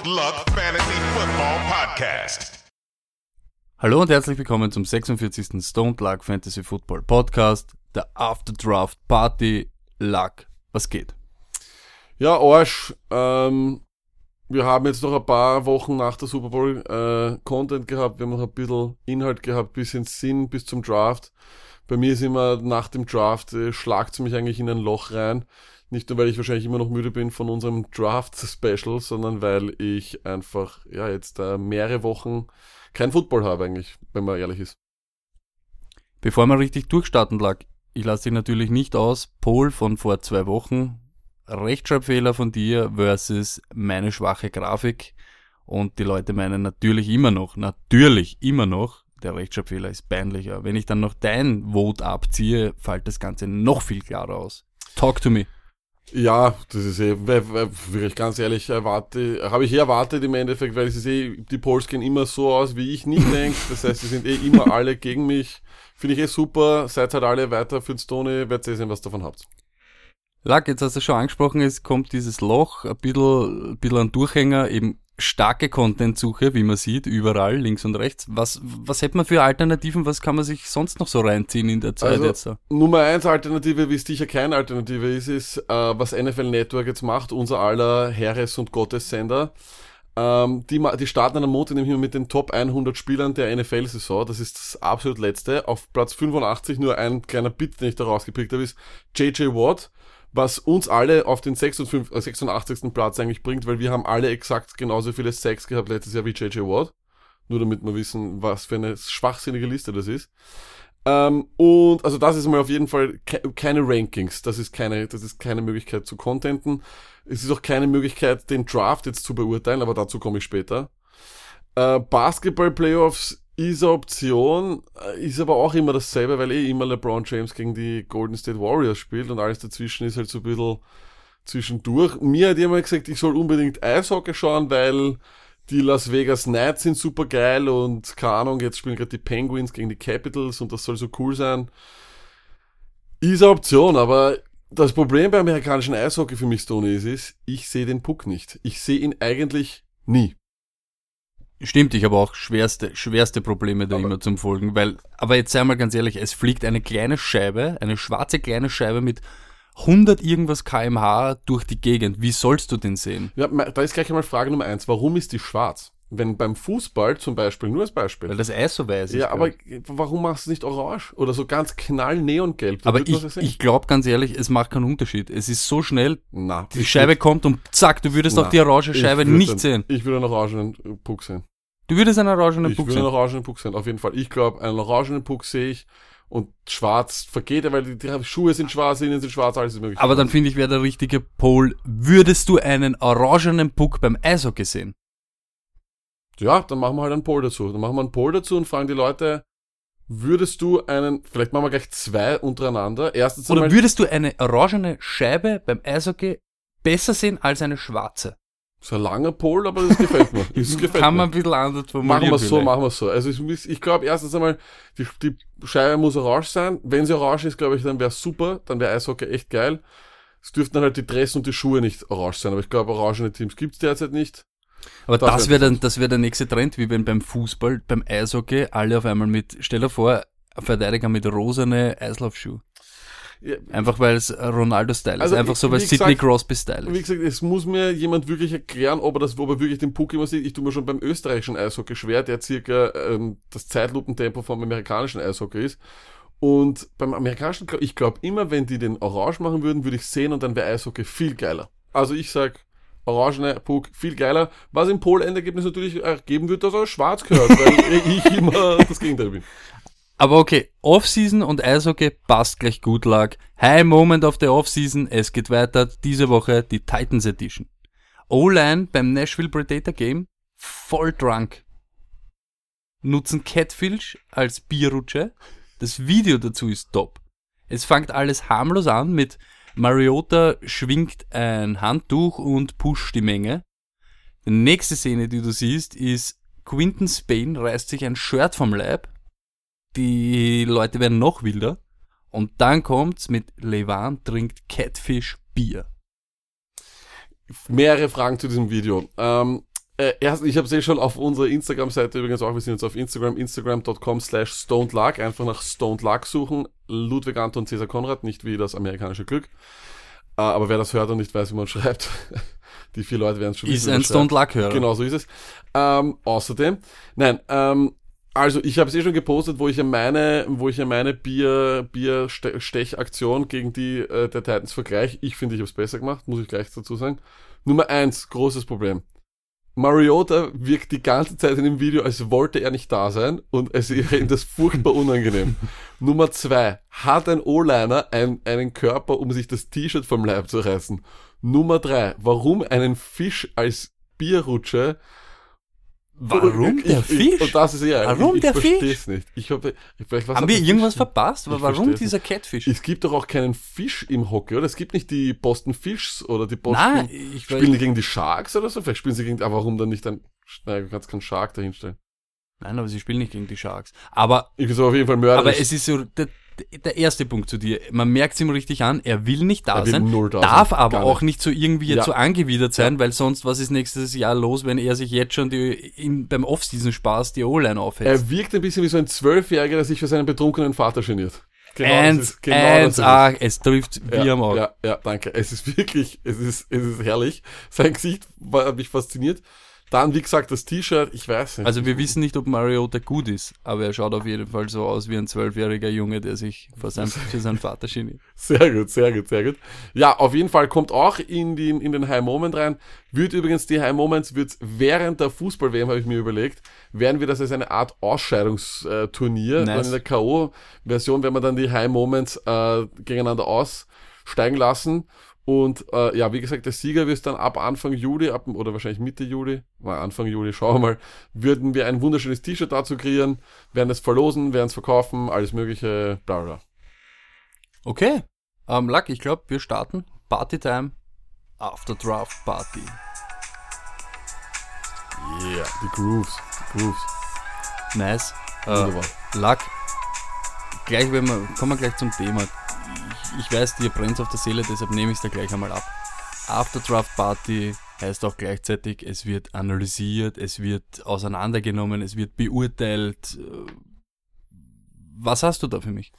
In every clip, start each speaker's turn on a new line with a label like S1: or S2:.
S1: Stoned Luck Fantasy Football Podcast.
S2: Hallo und herzlich willkommen zum 46. Stone Luck Fantasy Football Podcast, der After Draft Party Luck. Was geht?
S3: Ja, Arsch. Ähm, wir haben jetzt noch ein paar Wochen nach der Super Bowl äh, Content gehabt. Wir haben noch ein bisschen Inhalt gehabt, bisschen Sinn bis zum Draft. Bei mir ist immer nach dem Draft, äh, schlagt mich eigentlich in ein Loch rein. Nicht nur, weil ich wahrscheinlich immer noch müde bin von unserem Draft-Special, sondern weil ich einfach, ja, jetzt äh, mehrere Wochen kein Football habe eigentlich, wenn man ehrlich ist.
S2: Bevor man richtig durchstarten lag, ich lasse dich natürlich nicht aus. Pol von vor zwei Wochen, Rechtschreibfehler von dir versus meine schwache Grafik. Und die Leute meinen natürlich immer noch, natürlich immer noch, der Rechtschreibfehler ist peinlicher. Wenn ich dann noch dein Vote abziehe, fällt das Ganze noch viel klarer aus. Talk to me.
S3: Ja, das ist eh, wirklich ganz ehrlich, erwarte, habe ich eh erwartet im Endeffekt, weil es ist eh, die Polls gehen immer so aus, wie ich nicht denke. Das heißt, sie sind eh immer alle gegen mich. Finde ich eh super. Seid halt alle weiter für den Stony, werdet ihr sehen, was davon habt.
S2: Lack, jetzt hast du schon angesprochen, es kommt dieses Loch, ein bisschen, ein bisschen ein Durchhänger, eben starke Content-Suche, wie man sieht, überall, links und rechts. Was, was hätte man für Alternativen, was kann man sich sonst noch so reinziehen in der Zeit
S3: Also,
S2: jetzt?
S3: Nummer eins Alternative, wie es sicher keine Alternative ist, ist, äh, was NFL Network jetzt macht, unser aller Heeres- und Gottessender. Ähm, die, die starten am Montag nämlich mit den Top 100 Spielern der NFL-Saison. Das ist das absolut letzte. Auf Platz 85 nur ein kleiner Bit, den ich da rausgepickt habe, ist JJ Watt, was uns alle auf den 56, äh, 86. Platz eigentlich bringt, weil wir haben alle exakt genauso viele Sacks gehabt letztes Jahr wie JJ Watt. Nur damit wir wissen, was für eine schwachsinnige Liste das ist. Ähm, und also das ist mal auf jeden Fall ke keine Rankings. Das ist keine, das ist keine Möglichkeit zu contenten. Es ist auch keine Möglichkeit, den Draft jetzt zu beurteilen, aber dazu komme ich später. Äh, Basketball Playoffs ist eine Option, äh, ist aber auch immer dasselbe, weil eh immer LeBron James gegen die Golden State Warriors spielt und alles dazwischen ist halt so ein bisschen zwischendurch. Mir hat jemand gesagt, ich soll unbedingt Eishockey schauen, weil die Las Vegas Knights sind super geil und keine Ahnung, jetzt spielen gerade die Penguins gegen die Capitals und das soll so cool sein. Ist eine Option, aber das Problem beim amerikanischen Eishockey für mich, Stoney, ist, ist, ich sehe den Puck nicht. Ich sehe ihn eigentlich nie.
S2: Stimmt, ich habe auch schwerste, schwerste Probleme da
S3: Aber-
S2: immer zum Folgen, weil, aber jetzt sei mal ganz ehrlich, es fliegt eine kleine Scheibe, eine schwarze kleine Scheibe mit 100 irgendwas kmh durch die Gegend. Wie sollst du den sehen?
S3: Ja, da ist gleich einmal Frage Nummer eins. Warum ist die schwarz? Wenn beim Fußball zum Beispiel, nur als Beispiel.
S2: Weil das Eis so weiß ist.
S3: ja, aber warum machst du nicht orange? Oder so ganz knall neongelb?
S2: Aber ich, ich glaube ganz ehrlich, es macht keinen Unterschied. Es ist so schnell,
S3: Na,
S2: die Scheibe
S3: würd-
S2: kommt und zack, du würdest
S3: na,
S2: auch die orange Scheibe nicht
S3: dann-
S2: sehen.
S3: Ich würde einen orangenen Puck sehen.
S2: Du würdest einen orangenen
S3: Ich
S2: Puck
S3: würde einen
S2: sehen.
S3: orangenen Puck sehen, auf jeden Fall. Ich glaube, einen orangenen Puck sehe ich und schwarz vergeht er, weil die, die Schuhe sind schwarz, innen sind schwarz, alles ist möglich.
S2: Aber dann finde ich, wäre der richtige Pol, würdest du einen orangenen Puck beim Eishockey sehen?
S3: Ja, dann machen wir halt einen Poll dazu. Dann machen wir einen Poll dazu und fragen die Leute, würdest du einen, vielleicht machen wir gleich zwei untereinander. Erstens
S2: Oder würdest du eine orangene Scheibe beim Eishockey besser sehen als eine schwarze?
S3: So ein langer Poll, aber das gefällt mir. Das gefällt
S2: Kann
S3: mir.
S2: man ein bisschen anders formulieren.
S3: Machen wir so,
S2: vielleicht.
S3: machen wir so. Also ich, ich glaube erstens einmal, die, die Scheibe muss orange sein. Wenn sie orange ist, glaube ich, dann wäre super. Dann wäre Eishockey echt geil. Es dürften dann halt die Dress und die Schuhe nicht orange sein. Aber ich glaube, orangene Teams gibt's derzeit nicht.
S2: Aber
S3: Das
S2: das
S3: wär
S2: wäre dann, das wäre der nächste Trend, wie wenn beim Fußball, beim Eishockey alle auf einmal mit, stell dir vor, Verteidiger mit rosane Eislaufschuhe. Einfach weil es Ronaldo-Style
S3: Also,
S2: ist. Einfach so, weil
S3: wie
S2: Sidney Crosby-Style
S3: Wie
S2: ist.
S3: gesagt, es muss mir jemand wirklich erklären, ob er das, ob er wirklich den Puck immer sieht. Ich tue mir schon beim österreichischen Eishockey schwer, der circa ähm, das Zeitlupentempo vom amerikanischen Eishockey ist. Und beim amerikanischen, ich glaube immer, wenn die den orange machen würden, würde ich sehen und dann wäre Eishockey viel geiler. Also ich sag, orangene Puck viel geiler. Was im Pol-Endergebnis natürlich ergeben wird, dass er schwarz gehört, weil ich immer das Gegenteil bin.
S2: Aber okay, Offseason und Eishockey passt gleich gut lag. High Moment of the Offseason, es geht weiter. Diese Woche die Titans Edition. O-Line beim Nashville Predator Game voll drunk. Nutzen Catfish als Bierrutsche. Das Video dazu ist top. Es fängt alles harmlos an mit Mariota schwingt ein Handtuch und pusht die Menge. Die nächste Szene, die du siehst, ist Quinton Spain reißt sich ein Shirt vom Leib. Die Leute werden noch wilder. Und dann kommt's mit Levan trinkt Catfish Bier.
S3: mehrere Fragen zu diesem Video. Ähm, äh, erst, ich habe es eh schon auf unserer Instagram-Seite übrigens auch, wir sind jetzt auf Instagram, instagram.com slash stonedluck, einfach nach Stoned Luck suchen, Ludwig Anton Cäsar Konrad, nicht wie das amerikanische Glück. Äh, aber wer das hört und nicht weiß, wie man schreibt, die vier Leute werden es schon
S2: Ist ein
S3: man schreibt.
S2: Stone Luck Hörer.
S3: Genau, so ist es. Ähm, außerdem, nein, ähm, also ich habe es eh schon gepostet, wo ich ja meine, wo ich ja meine Bier, Bier-Stech-Aktion gegen die äh, der Titans vergleiche. Ich finde, ich habe es besser gemacht, muss ich gleich dazu sagen. Nummer eins, großes Problem. Mariota wirkt die ganze Zeit in dem Video, als wollte er nicht da sein und es wäre ihm das furchtbar unangenehm. Nummer zwei, hat ein O-Liner ein, einen Körper, um sich das T-Shirt vom Leib zu reißen? Nummer drei, warum einen Fisch als Bierrutsche
S2: Warum
S3: ich,
S2: der
S3: ich,
S2: Fisch?
S3: Und das ist ja,
S2: Warum
S3: ich,
S2: der
S3: ich
S2: Fisch?
S3: versteh's nicht. Ich hoffe, ich,
S2: Haben wir
S3: der
S2: irgendwas
S3: Fisch-
S2: verpasst? Aber
S3: Ich
S2: warum dieser Catfish?
S3: Es gibt doch auch keinen Fisch im Hockey, oder? Es gibt nicht die Boston Fishs oder die Boston.
S2: Nein, ich weiß-
S3: spielen die gegen die Sharks oder so? Vielleicht spielen sie gegen, aber warum dann nicht ein, nein, du kannst keinen Shark dahinstellen.
S2: Nein, aber sie spielen nicht gegen die Sharks. Aber,
S3: Ich so auf jeden Fall Mörder.
S2: aber es ist so, der, erste Punkt zu dir. Man merkt es ihm richtig an, er will nicht da
S3: will
S2: sein,
S3: da
S2: darf
S3: sein,
S2: aber
S3: gar
S2: auch nicht so irgendwie
S3: Ja.
S2: so angewidert sein, weil sonst, was ist nächstes Jahr los, wenn er sich jetzt schon die, im, beim Off-Season-Spaß die O-Line aufhetzt?
S3: er wirkt ein bisschen wie so ein Zwölfjähriger, der sich für seinen betrunkenen Vater geniert. Genau,
S2: eins,
S3: genau
S2: eins, ah, es trifft wie
S3: ja,
S2: am Auge.
S3: Ja, ja, danke. Es ist wirklich, es ist, es ist herrlich. Sein Gesicht war, hat mich fasziniert. Dann, wie gesagt, das T-Shirt, ich weiß nicht.
S2: Also wir wissen nicht, ob Mariota gut ist, aber er schaut auf jeden Fall so aus wie ein zwölfjähriger Junge, der sich vor seinem, für seinen Vater geniert.
S3: Sehr gut, sehr gut, sehr gut. Ja, auf jeden Fall kommt auch in, die, in den High Moment rein. Wird übrigens die High Moments, wird während der Fußball-WM, habe ich mir überlegt, werden wir das als eine Art Ausscheidungsturnier.
S2: Nice.
S3: In der K.O.-Version werden wir dann die High Moments äh, gegeneinander aussteigen lassen. Und äh, ja, wie gesagt, der Sieger wird dann ab Anfang Juli, ab, oder wahrscheinlich Mitte Juli, mal Anfang Juli, schauen wir mal, würden wir ein wunderschönes T-Shirt dazu kreieren, werden es verlosen, werden es verkaufen, alles mögliche, bla bla.
S2: Okay, ähm, Luck, ich glaube, wir starten Partytime After Draft Party.
S3: Yeah, die Grooves, die Grooves.
S2: Nice. Äh,
S3: Wunderbar.
S2: Luck, gleich wenn wir, kommen wir gleich zum Thema. Ich, weiß, dir brennt auf der Seele, deshalb nehme ich es da gleich einmal ab. After Draft Party heißt auch gleichzeitig, es wird analysiert, es wird auseinandergenommen, es wird beurteilt. Was hast du da für mich?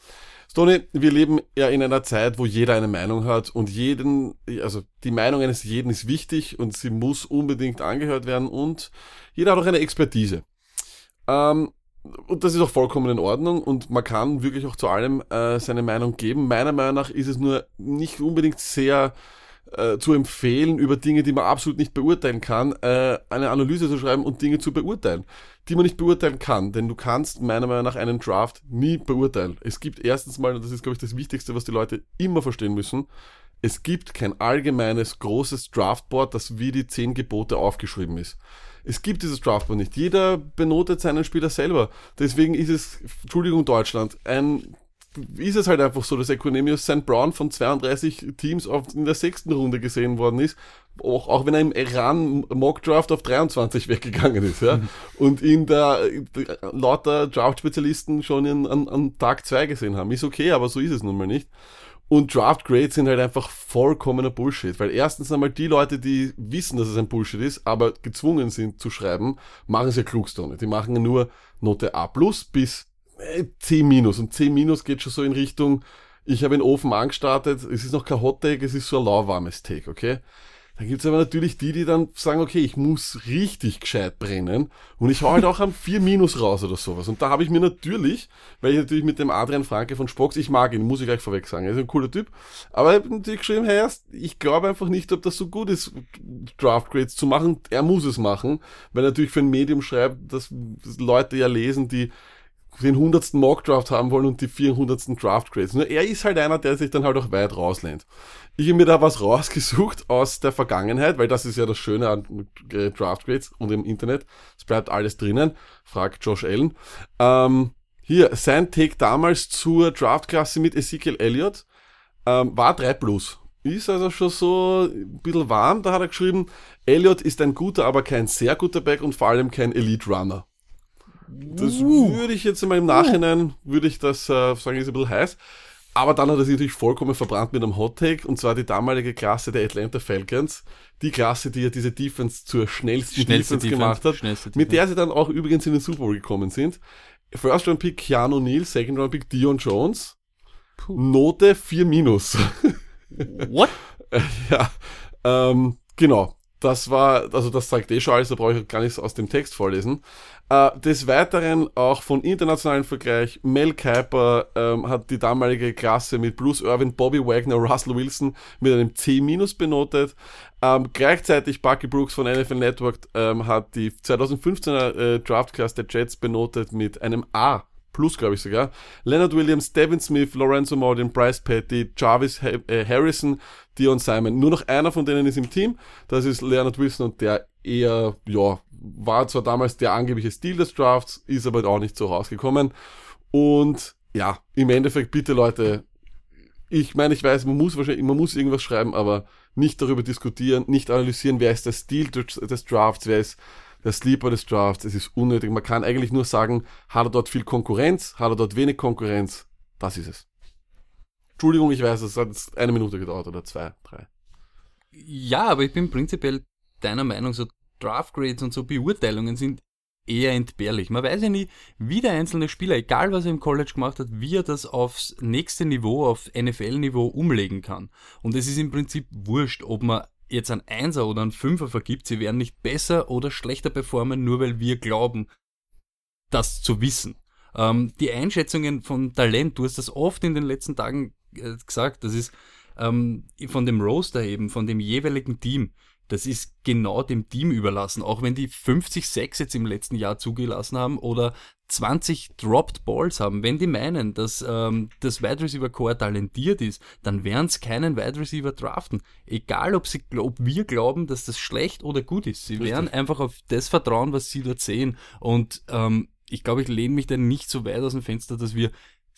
S3: Stoney, wir leben ja in einer Zeit, wo jeder eine Meinung hat und jeden, also die Meinung eines jeden ist wichtig und sie muss unbedingt angehört werden und jeder hat auch eine Expertise. Ähm, und das ist auch vollkommen in Ordnung und man kann wirklich auch zu allem äh, seine Meinung geben. Meiner Meinung nach ist es nur nicht unbedingt sehr äh, zu empfehlen, über Dinge, die man absolut nicht beurteilen kann, äh, eine Analyse zu schreiben und Dinge zu beurteilen, die man nicht beurteilen kann. Denn du kannst meiner Meinung nach einen Draft nie beurteilen. Es gibt erstens mal, und das ist, glaube ich, das Wichtigste, was die Leute immer verstehen müssen, es gibt kein allgemeines großes Draftboard, das wie die zehn Gebote aufgeschrieben ist. Es gibt dieses Draftboard nicht. Jeder benotet seinen Spieler selber. Deswegen ist es, Entschuldigung Deutschland, ein ist es halt einfach so, dass Equinemius St. Brown von 32 Teams auf, in der sechsten Runde gesehen worden ist, auch, auch wenn er im Iran Mock Draft auf 23 weggegangen ist, ja, und ihn da lauter Draft-Spezialisten schon in, an, an Tag zwei gesehen haben. Ist okay, aber so ist es nun mal nicht. Und Draft Grades sind halt einfach vollkommener Bullshit, weil erstens einmal die Leute, die wissen, dass es ein Bullshit ist, aber gezwungen sind zu schreiben, machen es ja klugstone. Die machen ja nur Note A plus bis äh, C minus. Und C minus geht schon so in Richtung, ich habe den Ofen angestartet, es ist noch kein Hot Take, es ist so ein lauwarmes Take, okay? Dann gibt's aber natürlich die, die dann sagen, okay, ich muss richtig gescheit brennen und ich hau halt auch am 4 Minus raus oder sowas. Und da habe ich mir natürlich, weil ich natürlich mit dem Adrian Franke von Spox, ich mag ihn, muss ich gleich vorweg sagen, er ist ein cooler Typ, aber ich habe natürlich geschrieben, hey, ich glaube einfach nicht, ob das so gut ist, Draft Grades zu machen. Er muss es machen, weil er natürlich für ein Medium schreibt, dass Leute ja lesen, die den hundertsten Mock Draft haben wollen und die 400. Draft Grades. Nur er ist halt einer, der sich dann halt auch weit rauslehnt. Ich habe mir da was rausgesucht aus der Vergangenheit, weil das ist ja das Schöne an äh, Draft Grades und im Internet. Es bleibt alles drinnen. Fragt Josh Allen. Ähm, hier, sein Take damals zur Draftklasse mit Ezekiel Elliott ähm, war 3 plus. Ist also schon so ein bisschen warm. Da hat er geschrieben, Elliott ist ein guter, aber kein sehr guter Back und vor allem kein Elite Runner. Das
S2: Uh.
S3: würde ich jetzt mal im Nachhinein, würde ich das äh, sagen, ist ein bisschen heiß. Aber dann hat er sich natürlich vollkommen verbrannt mit einem Hot Take, und zwar die damalige Klasse der Atlanta Falcons. Die Klasse, die ja diese Defense zur schnellsten
S2: Schnellste
S3: Defense,
S2: Defense,
S3: gemacht hat,
S2: schnellste
S3: mit
S2: Defense.
S3: der sie dann auch übrigens in den Super Bowl gekommen sind. First Round Pick Keanu Neal, Second Round Pick Dion Jones. Note 4 minus.
S2: What?
S3: ja, ähm, genau. Das war, also das zeigt eh schon alles, da brauche ich gar nichts aus dem Text vorlesen. Äh, des Weiteren auch von internationalen Vergleich, Mel Kiper ähm, hat die damalige Klasse mit Bruce Irvin, Bobby Wagner, Russell Wilson mit einem C- benotet. Ähm, gleichzeitig Bucky Brooks von NFL Network ähm, hat die 2015er äh, Draft Class der Jets benotet mit einem A plus, glaube ich sogar. Leonard Williams, Devin Smith, Lorenzo Martin, Bryce Petty, Jarvis äh, Harrison, Dion Simon. Nur noch einer von denen ist im Team. Das ist Leonard Wilson und der eher, ja, war zwar damals der angebliche Stil des Drafts, ist aber auch nicht so rausgekommen. Und ja, im Endeffekt bitte Leute, ich meine, ich weiß, man muss wahrscheinlich, man muss irgendwas schreiben, aber nicht darüber diskutieren, nicht analysieren, wer ist der Stil des, Drafts, wer ist der Sleeper des Drafts. Es ist unnötig. Man kann eigentlich nur sagen, hat er dort viel Konkurrenz, hat er dort wenig Konkurrenz. Das ist es. Entschuldigung, ich weiß, es hat eine Minute gedauert oder zwei, drei.
S2: Ja, aber ich bin prinzipiell deiner Meinung, so Draft Grades und so Beurteilungen sind eher entbehrlich. Man weiß ja nie, wie der einzelne Spieler, egal was er im College gemacht hat, wie er das aufs nächste Niveau, auf NFL-Niveau umlegen kann. Und es ist im Prinzip wurscht, ob man jetzt einen Einser oder einen Fünfer vergibt, sie werden nicht besser oder schlechter performen, nur weil wir glauben, das zu wissen. Ähm, die Einschätzungen von Talent, du hast das oft in den letzten Tagen äh, gesagt, das ist ähm, von dem Roster eben, von dem jeweiligen Team, das ist genau dem Team überlassen. Auch wenn die 50 Sacks jetzt im letzten Jahr zugelassen haben oder 20 Dropped Balls haben, wenn die meinen, dass ähm, das Wide Receiver Core talentiert ist, dann werden es keinen Wide Receiver draften. Egal, ob, sie, ob wir glauben, dass das schlecht oder gut ist. Sie werden einfach auf das vertrauen, was sie dort sehen. Und ähm, ich glaube, ich lehne mich da nicht so weit aus dem Fenster, dass wir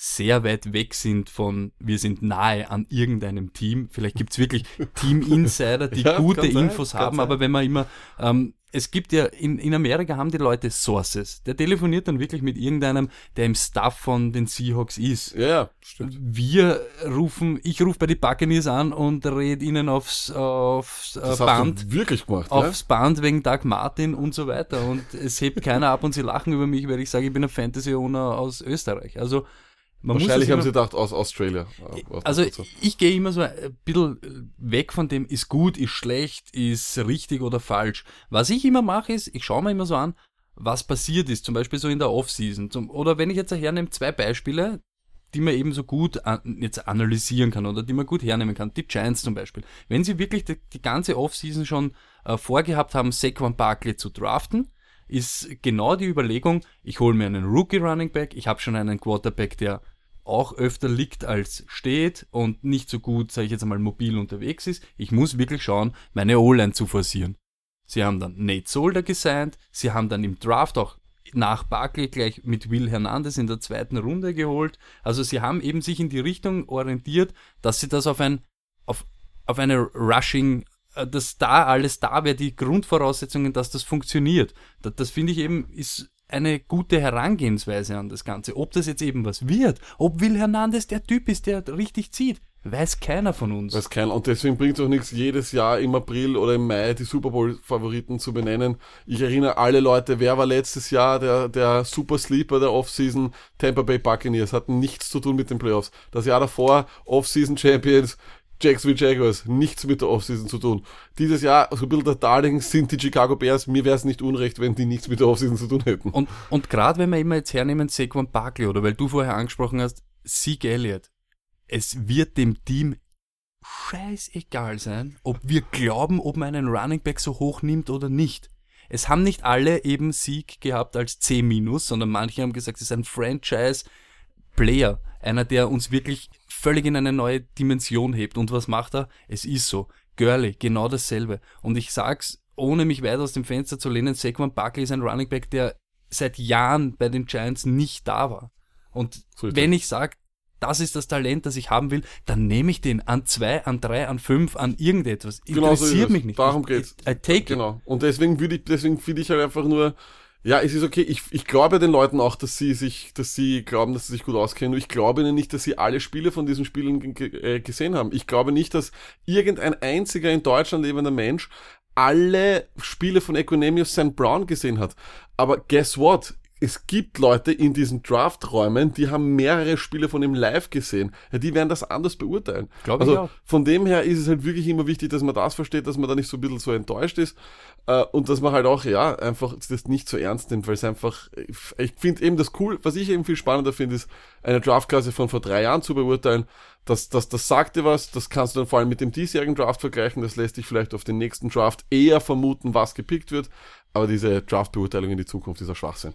S2: sehr weit weg sind von, wir sind nahe an irgendeinem Team. Vielleicht gibt's wirklich Team-Insider, die
S3: Ja,
S2: gute
S3: sein,
S2: Infos
S3: kann
S2: haben,
S3: sein.
S2: aber wenn man immer, ähm, es gibt ja, in, in Amerika haben die Leute Sources. Der telefoniert dann wirklich mit irgendeinem, der im Staff von den Seahawks ist.
S3: Ja, ja, stimmt.
S2: Wir rufen, ich rufe bei die Buccaneers an und rede ihnen aufs, aufs äh,
S3: Das
S2: Band
S3: wirklich gemacht,
S2: aufs Band wegen Doug Martin und so weiter. Und es hebt keiner ab und sie lachen über mich, weil ich sage, ich bin ein Fantasy-Owner aus Österreich. Also man
S3: Wahrscheinlich haben sie gedacht, aus Australia. Aus-
S2: also ich gehe immer so ein bisschen weg von dem, ist gut, ist schlecht, ist richtig oder falsch. Was ich immer mache, ist, ich schaue mir immer so an, was passiert ist, zum Beispiel so in der Offseason. Oder wenn ich jetzt hernehme, zwei Beispiele, die man eben so gut an, jetzt analysieren kann oder die man gut hernehmen kann. Die Giants zum Beispiel. Wenn sie wirklich die, die ganze Offseason schon äh, vorgehabt haben, Saquon Barkley zu draften, ist genau die Überlegung, ich hole mir einen Rookie Running Back, ich habe schon einen Quarterback, der auch öfter liegt als steht und nicht so gut, sage ich jetzt einmal, mobil unterwegs ist. Ich muss wirklich schauen, meine O-Line zu forcieren. Sie haben dann Nate Solder gesigned, sie haben dann im Draft auch nach Barkley gleich mit Will Hernandez in der zweiten Runde geholt. Also sie haben eben sich in die Richtung orientiert, dass sie das auf ein, auf, auf eine Rushing, äh, dass da alles da wäre, die Grundvoraussetzungen, dass das funktioniert. Das, das finde ich eben, ist eine gute Herangehensweise an das Ganze. Ob das jetzt eben was wird, ob Will Hernandez der Typ ist, der richtig zieht, weiß keiner von uns.
S3: Weiß keiner. Und deswegen bringt es auch nichts, jedes Jahr im April oder im Mai die Super Bowl-Favoriten zu benennen. Ich erinnere alle Leute, wer war letztes Jahr der, der Super Sleeper der Offseason? Tampa Bay Buccaneers. Hatten nichts zu tun mit den Playoffs. Das Jahr davor Offseason Champions. Jacksonville Jaguars, nichts mit der Offseason zu tun. Dieses Jahr, so ein bisschen der Darling sind die Chicago Bears. Mir wäre es nicht unrecht, wenn die nichts mit der Offseason zu tun hätten.
S2: Und, und gerade wenn wir immer jetzt hernehmen, Saquon Barkley, oder weil du vorher angesprochen hast, Zeke Elliott, es wird dem Team scheißegal sein, ob wir glauben, ob man einen Running Back so hoch nimmt oder nicht. Es haben nicht alle eben Sieg gehabt als C-, sondern manche haben gesagt, es ist ein Franchise-Player, einer, der uns wirklich völlig in eine neue Dimension hebt. Und was macht er? Es ist so. Gurley, genau dasselbe. Und ich sag's, ohne mich weit aus dem Fenster zu lehnen, Saquon Barkley ist ein Running Back, der seit Jahren bei den Giants nicht da war. Und
S3: So
S2: wenn ich sage, das ist das Talent, das ich haben will, dann nehme ich den an zwei, an drei, an fünf, an irgendetwas.
S3: Genau so
S2: Interessiert
S3: es.
S2: mich nicht.
S3: Darum geht's.
S2: I, I take it.
S3: Genau. Und deswegen würde ich, deswegen finde ich halt einfach nur, Ja, es ist okay. Ich, ich glaube den Leuten auch, dass sie sich, dass sie glauben, dass sie sich gut auskennen. Ich glaube ihnen nicht, dass sie alle Spiele von diesen Spielen äh, gesehen haben. Ich glaube nicht, dass irgendein einziger in Deutschland lebender Mensch alle Spiele von Equinemius St. Brown gesehen hat. Aber guess what? Es gibt Leute in diesen Draft-Räumen, die haben mehrere Spiele von ihm live gesehen. Ja, die werden das anders beurteilen.
S2: Glaube
S3: also
S2: ich auch.
S3: von dem her ist es halt wirklich immer wichtig, dass man das versteht, dass man da nicht so ein bisschen so enttäuscht ist äh, und dass man halt auch, ja, einfach das nicht so ernst nimmt, weil es einfach, ich finde eben das cool, was ich eben viel spannender finde, ist eine Draftklasse von vor drei Jahren zu beurteilen. Das, das, das sagt dir was, das kannst du dann vor allem mit dem diesjährigen Draft vergleichen, das lässt dich vielleicht auf den nächsten Draft eher vermuten, was gepickt wird, aber diese Draft-Beurteilung in die Zukunft ist ein Schwachsinn.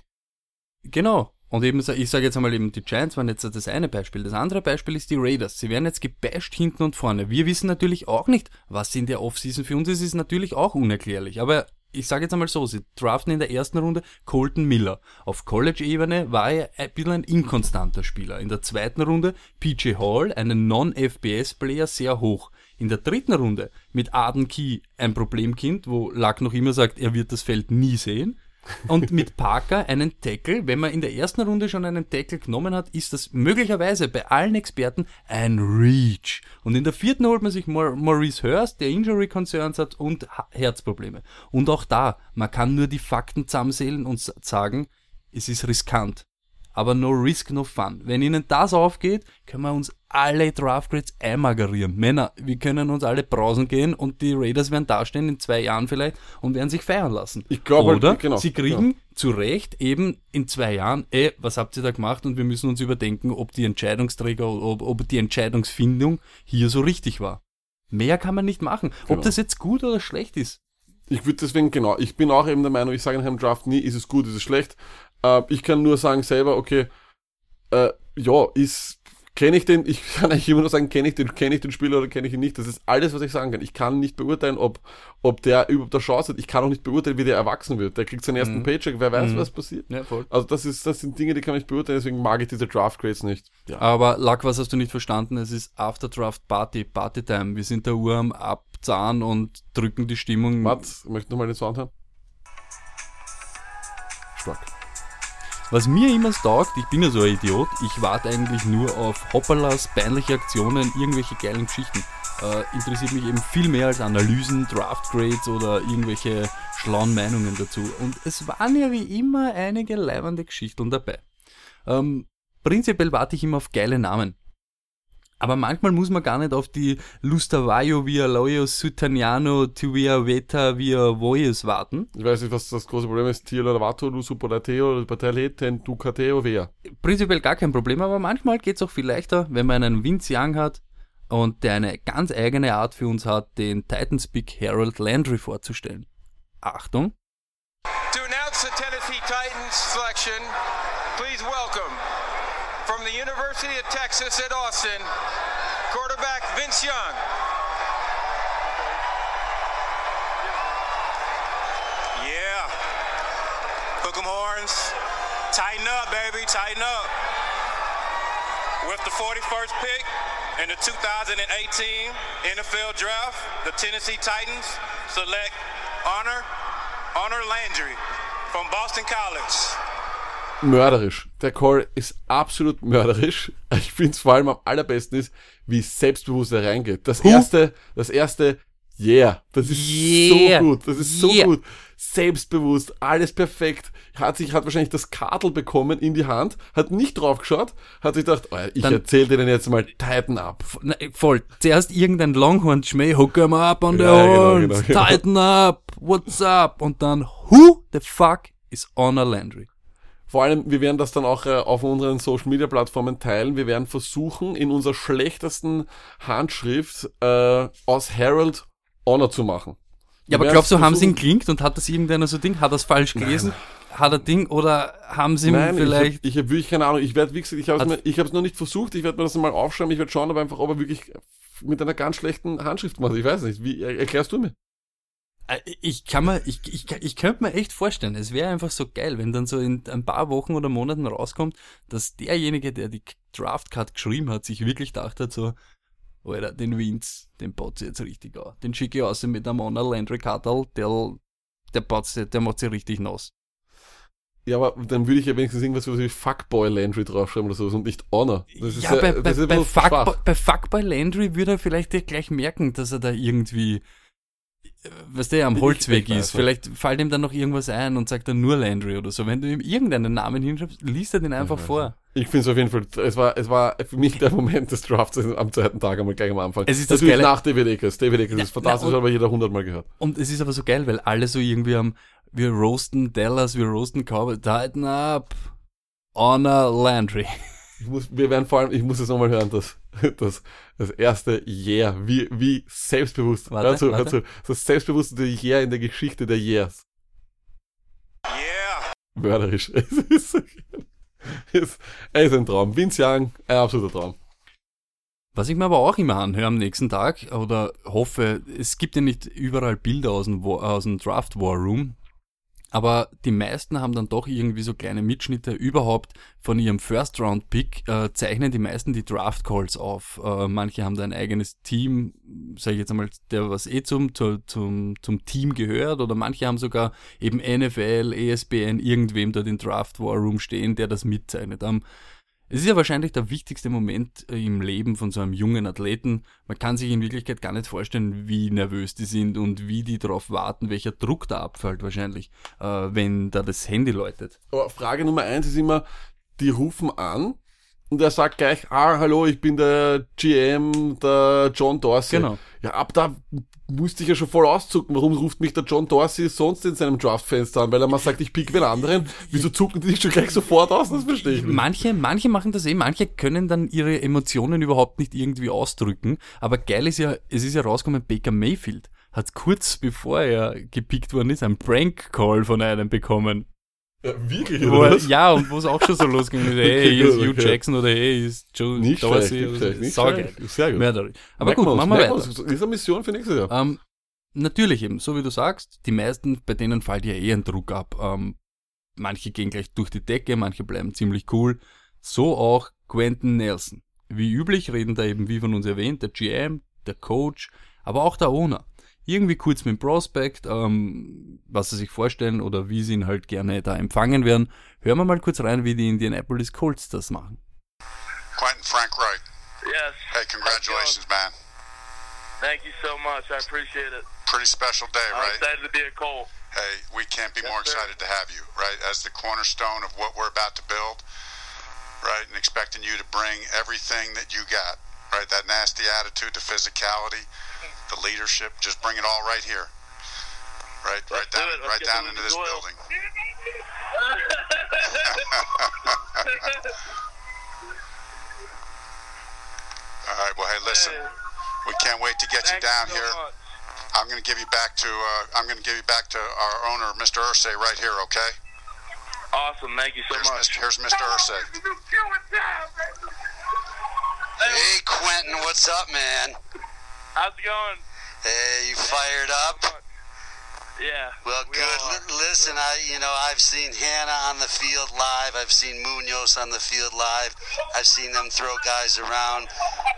S2: Genau. Und eben, ich sage jetzt einmal eben, die Giants waren jetzt das eine Beispiel. Das andere Beispiel ist die Raiders. Sie werden jetzt gebasht hinten und vorne. Wir wissen natürlich auch nicht, was in der Offseason für uns ist, ist natürlich auch unerklärlich. Aber ich sage jetzt einmal so, sie draften in der ersten Runde Colton Miller. Auf College-Ebene war er ein bisschen ein inkonstanter Spieler. In der zweiten Runde PJ Hall, einen Non-FBS-Player, sehr hoch. In der dritten Runde mit Arden Key ein Problemkind, wo Luck noch immer sagt, er wird das Feld nie sehen und mit Parker einen Tackle. Wenn man in der ersten Runde schon einen Tackle genommen hat, ist das möglicherweise bei allen Experten ein Reach. Und in der vierten holt man sich Maurice Hurst, der Injury Concerns hat und Herzprobleme. Und auch da, man kann nur die Fakten zusammenzählen und sagen, es ist riskant aber no risk, no fun. Wenn ihnen das aufgeht, können wir uns alle Draftgrades einmagerieren. Männer, wir können uns alle brausen gehen und die Raiders werden dastehen in zwei Jahren vielleicht und werden sich feiern lassen.
S3: Ich glaube,
S2: Oder
S3: genau,
S2: sie kriegen genau. zu Recht eben in zwei Jahren, ey, was habt ihr da gemacht und wir müssen uns überdenken, ob die Entscheidungsträger, ob, ob die Entscheidungsfindung hier so richtig war. Mehr kann man nicht machen. Genau. Ob das jetzt gut oder schlecht ist.
S3: Ich würde deswegen, genau, ich bin auch eben der Meinung, ich sage in einem Draft nie, ist es gut, ist es schlecht. Äh, ich kann nur sagen selber, okay, äh, ja, ist kenne ich den, ich kann eigentlich immer nur sagen, kenne ich den, kenne ich den Spieler oder kenne ich ihn nicht. Das ist alles, was ich sagen kann. Ich kann nicht beurteilen, ob, ob der überhaupt eine Chance hat. Ich kann auch nicht beurteilen, wie der erwachsen wird. Der kriegt seinen ersten mhm. Paycheck, wer weiß, mhm. was passiert.
S2: Ja, voll.
S3: Also das ist, das sind Dinge, die kann ich beurteilen, deswegen mag ich diese Draft Grades nicht.
S2: Ja. Aber Luck, was hast du nicht verstanden? Es ist After Draft Party, Party Time. Wir sind der Uhr am Abzahn und drücken die Stimmung.
S3: Mats, möchtest du mal den Sound hören?
S2: Stark. Was mir immer taugt, ich bin ja so ein Idiot, ich warte eigentlich nur auf Hoppalas, peinliche Aktionen, irgendwelche geilen Geschichten. Äh, interessiert mich eben viel mehr als Analysen, Draft Grades oder irgendwelche schlauen Meinungen dazu. Und es waren ja wie immer einige leibende Geschichten dabei. Ähm, prinzipiell warte ich immer auf geile Namen. Aber manchmal muss man gar nicht auf die Lustavaio via Loyo Sutaniano Tuvia Veta via Voyes warten.
S3: Ich weiß nicht, was das große Problem ist. Tio Lavato, Lusu Polateo, Pateleten, Ducateo, wer?
S2: Prinzipiell gar kein Problem, aber manchmal geht es auch viel leichter, wenn man einen Vince Young hat und der eine ganz eigene Art für uns hat, den Titans Big Harold Landry vorzustellen. Achtung! To announce the Tennessee Titans selection, please welcome the University of Texas at Austin, quarterback Vince Young.
S4: Yeah. Hook 'em horns. Tighten up, baby. Tighten up. With the 41st pick in the 2018 NFL Draft, the Tennessee Titans select Honor Honor Landry from Boston College.
S3: Mörderisch. Der Call ist absolut mörderisch. Ich finde es vor allem am allerbesten ist, wie selbstbewusst er reingeht. Das huh? erste, das erste, yeah, das ist yeah. so gut, das ist so yeah. gut. Selbstbewusst, alles perfekt. Hat sich, hat wahrscheinlich das Kartel bekommen in die Hand, hat nicht drauf geschaut, hat sich gedacht, oh, ich Dann, erzähl dir den jetzt mal up.
S2: Na, voll. Zuerst irgendein Longhorn-Schmäh, hook him up on the ja, horns, genau, genau, genau. tighten up, what's up? Und dann, who the fuck is Honor Landry?
S3: Vor allem, wir werden das dann auch äh, auf unseren Social Media Plattformen teilen. Wir werden versuchen, in unserer schlechtesten Handschrift äh, aus Harold Honor zu machen.
S2: Ja, aber glaubst du, haben sie ihn klingt und hat das irgendeiner so Ding? Hat das falsch gelesen? Nein. Hat er Ding oder haben sie
S3: Nein,
S2: vielleicht.
S3: Ich habe hab wirklich keine Ahnung. Ich werde, wie gesagt, ich habe es noch nicht versucht. Ich werde mir das mal aufschreiben. Ich werde schauen, aber einfach, ob er wirklich mit einer ganz schlechten Handschrift macht. Ich weiß nicht. Wie erklärst du mir?
S2: Äh, ich kann mir, ich, ich, ich könnte mir echt vorstellen, es wäre einfach so geil, wenn dann so in ein paar Wochen oder Monaten rauskommt, dass derjenige, der die Draftcard geschrieben hat, sich wirklich gedacht hat, so, Alter, den Vince, den baut sie jetzt richtig aus. Den schicke ich aus mit einem Honor Landry Cartel, der, der baut sie, der macht sie richtig nass.
S3: Ja, aber dann würde ich ja wenigstens irgendwas wie Fuckboy Landry draufschreiben oder sowas und nicht Honor. Das ist
S2: ja, bei,
S3: das
S2: bei, bei,
S3: bisschen
S2: Fuckboy, bei Fuckboy Landry würde er vielleicht gleich merken, dass er da irgendwie, was der am Holzweg ist. Vielleicht fällt ihm dann noch irgendwas ein und sagt dann nur Landry oder so. Wenn du ihm irgendeinen Namen hinschreibst, liest er den einfach vor.
S3: Ich finde es auf jeden Fall, es war, es war für mich der Moment des Drafts am zweiten Tag einmal gleich am Anfang.
S2: Es ist das
S3: Natürlich
S2: Geile-
S3: nach David Akers. David Akers
S2: Ja,
S3: ist fantastisch, aber jeder hundertmal gehört.
S2: Und es ist aber so geil, weil alle so irgendwie am, wir roasten Dallas, wir roasten Cowboys, tighten up, Honor Landry.
S3: Ich muss, wir werden vor allem, ich muss es nochmal hören, das, das, das erste Yeah, wie, wie selbstbewusst,
S2: Warte,
S3: hör zu, hör
S2: warte.
S3: zu, das selbstbewusste Yeah in der Geschichte der Yeahs.
S4: Yeah.
S3: Mörderisch. Es ist so. Es, ist ein Traum. Vince Young, ein absoluter Traum.
S2: Was ich mir aber auch immer anhöre am nächsten Tag oder hoffe, es gibt ja nicht überall Bilder aus dem, aus dem Draft War Room, aber die meisten haben dann doch irgendwie so kleine Mitschnitte überhaupt von ihrem First Round Pick, äh, zeichnen die meisten die Draft Calls auf. Äh, manche haben da ein eigenes Team, sage ich jetzt einmal, der was eh zum, zu, zum, zum Team gehört oder manche haben sogar eben NFL, ESPN, irgendwem da den Draft War Room stehen, der das mitzeichnet. Ähm, es ist ja wahrscheinlich der wichtigste Moment äh, im Leben von so einem jungen Athleten. Man kann sich in Wirklichkeit gar nicht vorstellen, wie nervös die sind und wie die darauf warten, welcher Druck da abfällt wahrscheinlich, äh, wenn da das Handy läutet.
S3: Aber Frage Nummer eins ist immer, die rufen an und er sagt gleich, ah, hallo, ich bin der GM, der John Dorsey.
S2: Genau.
S3: Ja, ab da musste ich ja schon voll auszucken. Warum ruft mich der John Dorsey sonst in seinem Draftfenster an? Weil er mal sagt, ich pick wen anderen. Wieso zucken die sich schon gleich sofort aus? Das verstehe ich nicht.
S2: Manche, manche machen das eh, manche können dann ihre Emotionen überhaupt nicht irgendwie ausdrücken. Aber geil ist ja, es ist ja rausgekommen, Baker Mayfield hat kurz bevor er gepickt worden ist, einen Prank-Call von einem bekommen.
S3: Oder
S2: er,
S3: was?
S2: ja, und wo es auch schon so losging mit, hey, ist Hugh. Jackson oder hey, ist Joe
S3: Nicht
S2: Dorsey.
S3: schlecht, nicht
S2: oder
S3: schlecht, nicht schlecht. Sehr gut.
S2: Mörderisch. Aber gut, machen wir weiter.
S3: ist eine Mission für nächstes Jahr.
S2: Ähm, natürlich eben, so wie du sagst, die meisten, bei denen fällt ja eh ein Druck ab. Ähm, manche gehen gleich durch die Decke, manche bleiben ziemlich cool. So auch Quentin Nelson. Wie üblich reden da eben, wie von uns erwähnt, der GM, der Coach, aber auch der Owner. Irgendwie kurz mit dem Prospect, ähm, was sie sich vorstellen oder wie sie ihn halt gerne da empfangen werden. Hören wir mal kurz rein, wie die Indianapolis Colts das machen.
S1: Quentin Frank Wright.
S5: Yes.
S1: Hey, congratulations, man.
S5: Thank you so much. I appreciate it.
S1: Pretty special day,
S5: I'm
S1: right?
S5: excited to be a Cole.
S1: Hey, we can't be
S5: Yes,
S1: more
S5: sir.
S1: excited to have you, right? As the cornerstone of what we're about to build, right? And expecting you to bring everything that you got, right? That nasty attitude, the physicality, the leadership, just bring it all right here. Right,
S5: Let's
S1: right
S5: do
S1: down, right down into this
S5: oil.
S1: building. All right. Well, hey, listen, we can't wait to get you down
S5: so
S1: here.
S5: much.
S1: I'm going to give you back to uh, I'm going to give you back to our owner, Mr. Ursay, right here. Okay.
S5: Awesome. Thank you so
S1: Here's,
S5: much.
S1: Mr. here's Mr. Ursay.
S6: Hey Quentin, what's up, man?
S5: How's it going?
S6: Hey, you fired up?
S5: Yeah.
S6: Well,
S5: we
S6: good. Listen, I, you know, I've seen Hannah on the field live. I've seen Munoz on the field live. I've seen them throw guys around.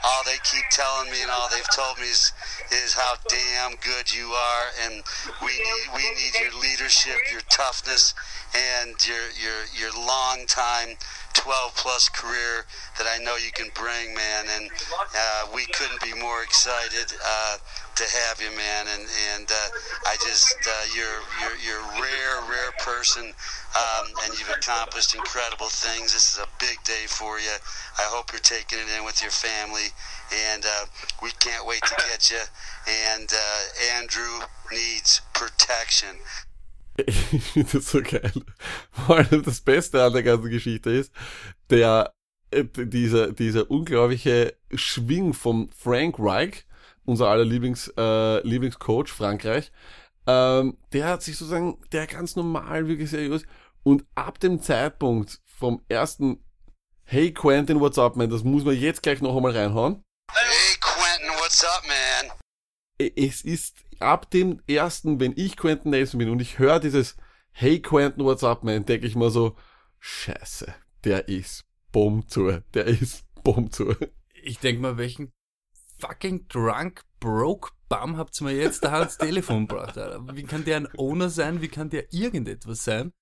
S6: All they keep telling me and all they've told me is, is how damn good you are, and we need we need your leadership, your toughness, and your your your long time. 12 plus career that I know you can bring, man, and uh, we couldn't be more excited uh, to have you, man. And and uh, I just uh, you're you're you're a rare, rare person, um, and you've accomplished incredible things. This is a big day for you. I hope you're taking it in with your family, and uh, we can't wait to get you. And uh, Andrew needs protection.
S3: Das so geil. Vor allem das Beste an der ganzen Geschichte ist, der, äh, dieser, dieser unglaubliche Schwing von Frank Reich, unser aller Lieblings, äh, Lieblingscoach Frankreich, ähm, der hat sich sozusagen, der ganz normal, wirklich seriös, und ab dem Zeitpunkt vom ersten, hey Quentin, what's up, man, das muss man jetzt gleich noch einmal reinhauen,
S6: Hey Quentin, what's up, man?
S3: es ist ab dem ersten, wenn ich Quentin Nelson bin und ich höre dieses Hey Quentin, what's up, man, denke ich mal so, scheiße, der ist zu, der ist zu.
S2: Ich denk mal, welchen fucking drunk, broke Bum habt ihr mir jetzt da ans Telefon gebracht. Wie kann der ein Owner sein? Wie kann der irgendetwas sein?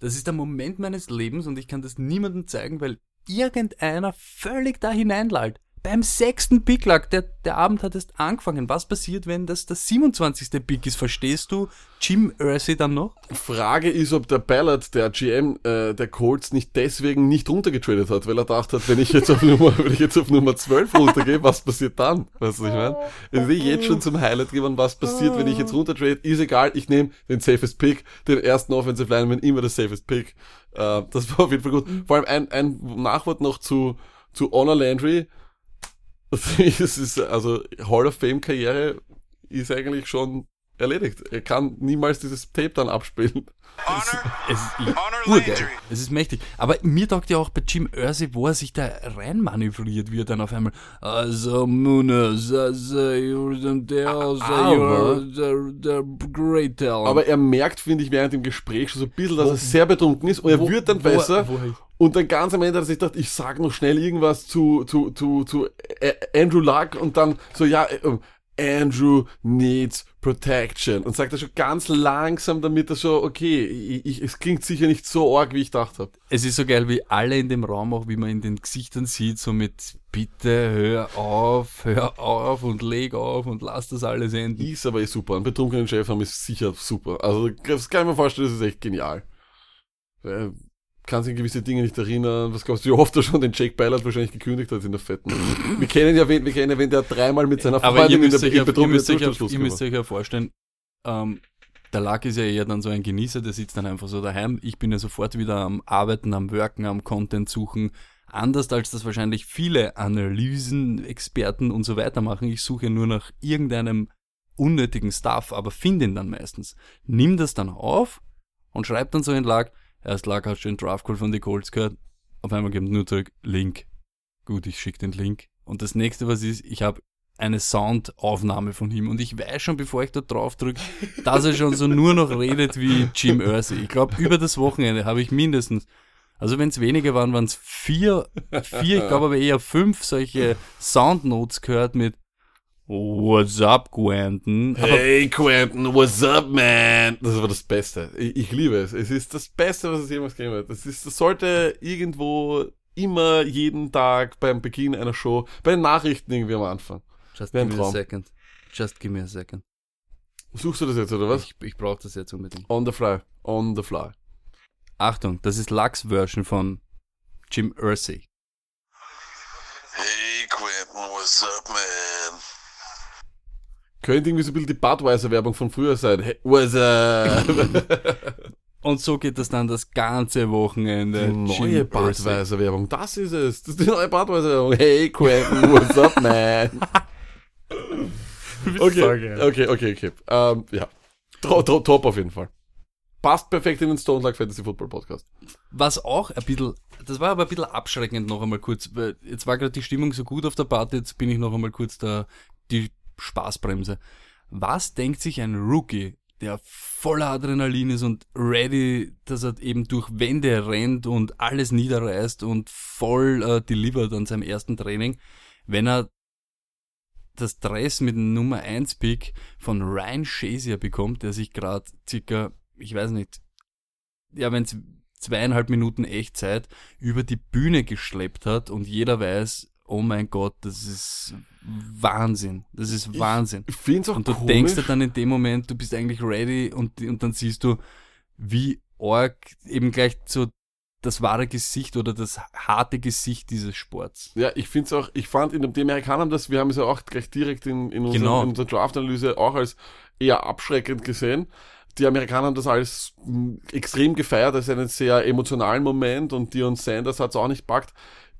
S2: Das ist der Moment meines Lebens und ich kann das niemandem zeigen, weil irgendeiner völlig da hineinlallt. Beim sechsten Pick lag, der, der Abend hat erst angefangen. Was passiert, wenn das der 27. Pick ist? Verstehst du Jim Irsay dann noch?
S3: Frage ist, ob der Ballard, der GM äh, der Colts, nicht deswegen nicht runtergetradet hat, weil er dachte hat, wenn ich jetzt auf Nummer, wenn ich jetzt auf Nummer 12 runtergehe, was passiert dann? Weißt du, was ich meine? Es ist eh jetzt schon zum Highlight geworden, was passiert, wenn ich jetzt runtertrade. Ist egal, ich nehme den safest Pick, den ersten Offensive Lineman, immer der safest Pick. Äh, das war auf jeden Fall gut. Vor allem ein, ein Nachwort noch zu, zu Honor Landry. Es ist, also, Hall of Fame Karriere ist eigentlich schon erledigt. Er kann niemals dieses Tape dann abspielen.
S4: Honor,
S2: Es ist urgeil. Es ist mächtig. Aber mir taugt ja auch bei Jim Irsay, wo er sich da reinmanövriert wird, dann auf einmal. Also, Munoz, also, there, also, the great talent.
S3: Aber er merkt, finde ich, während dem Gespräch schon so ein bisschen, dass er sehr betrunken ist und er
S2: wo-
S3: wird dann
S2: wo er-
S3: besser.
S2: wo
S3: und dann ganz am Ende hat er sich gedacht, ich sag noch schnell irgendwas zu, zu, zu, zu äh, Andrew Luck und dann so, ja, äh, Andrew needs protection. Und sagt er schon ganz langsam, damit er so, okay, ich, ich, es klingt sicher nicht so arg, wie ich gedacht habe.
S2: Es ist so geil, wie alle in dem Raum, auch wie man in den Gesichtern sieht, so mit Bitte hör auf, hör auf und leg auf und lass das alles enden.
S3: Ist aber eh super. Einen betrunkenen Chef haben ist sicher super. Also, das kann ich mir vorstellen, das ist echt genial. Kann sich an gewisse Dinge nicht erinnern. Was glaubst du, wie oft er schon den Jake Ballard wahrscheinlich gekündigt hat in der Fetten? wir kennen ja wen, wir kennen ja wen, der dreimal mit seiner Freundin in der
S2: ja- ihr, müsst euch, ja- vorstellen, ähm, der Lack ist ja eher dann so ein Genießer, der sitzt dann einfach so daheim. Ich bin ja sofort wieder am Arbeiten, am Worken, am Content suchen. Anders als das wahrscheinlich viele Analysen, Experten und so weiter machen. Ich suche nur nach irgendeinem unnötigen Stuff, aber finde ihn dann meistens. Nimm das dann auf und schreib dann so in Lag, erst Lag hast du den Draftcall von die Colts gehört, auf einmal gibt nur zurück, Link. Gut, ich schicke den Link. Und das nächste, was ist, ich habe eine Soundaufnahme von ihm und ich weiß schon, bevor ich da drauf drücke, dass er schon so nur noch redet wie Jim Irsay. Ich glaube, über das Wochenende habe ich mindestens, also wenn es wenige waren, waren es vier, vier, ich glaube aber eher fünf solche Soundnotes gehört mit What's up, Quentin? Aber
S3: Hey Quentin, what's up, man? Das war das Beste. Ich, ich liebe es. Es ist das Beste, was es jemals gegeben hat. Das, ist, das sollte irgendwo immer jeden Tag beim Beginn einer Show, bei den Nachrichten irgendwie am Anfang.
S2: just give me a second. Just give me a second.
S3: Suchst du das jetzt, oder was?
S2: Ich, ich brauche das jetzt unbedingt.
S3: On the fly. On the fly.
S2: Achtung, das ist Lux Version von Jim Irsay.
S7: Hey Quentin, what's up, man?
S3: Könnte irgendwie so ein bisschen die Budweiser-Werbung von früher sein. Hey, what's up?
S2: Und so geht das dann das ganze Wochenende.
S3: Die neue. Budweiser-Werbung. Das ist es. Das ist die neue Budweiser-Werbung. Hey Quentin, what's up, man? Okay, okay, okay, okay. Ähm, ja. Tro- tro- Top auf jeden Fall. Passt perfekt in den Stone Like Fantasy Football Podcast.
S2: Was auch ein bisschen, das war aber ein bisschen abschreckend noch einmal kurz, weil jetzt war gerade die Stimmung so gut auf der Party, jetzt bin ich noch einmal kurz da, die Spaßbremse. Was denkt sich ein Rookie, der voller Adrenalin ist und ready, dass er eben durch Wände rennt und alles niederreißt und voll äh, delivert an seinem ersten Training, wenn er das Dress mit dem Nummer 1 Pick von Ryan Shazier bekommt, der sich gerade circa, ich weiß nicht, ja, wenn es zweieinhalb Minuten Echtzeit über die Bühne geschleppt hat und jeder weiß, oh mein Gott, das ist Wahnsinn. Das ist Wahnsinn.
S3: Ich find's auch
S2: und du
S3: komisch.
S2: denkst dir dann in dem Moment, du bist eigentlich ready und, und dann siehst du, wie arg eben gleich so das wahre Gesicht oder das harte Gesicht dieses Sports.
S3: Ja, ich find's auch, ich fand in dem, die Amerikaner haben das, wir haben es ja auch gleich direkt in, in, unserem,
S2: Genau.
S3: in unserer Draft-Analyse auch als eher abschreckend gesehen. Die Amerikaner haben das als mh, extrem gefeiert, als einen sehr emotionalen Moment und Dion Sanders hat's auch nicht packt.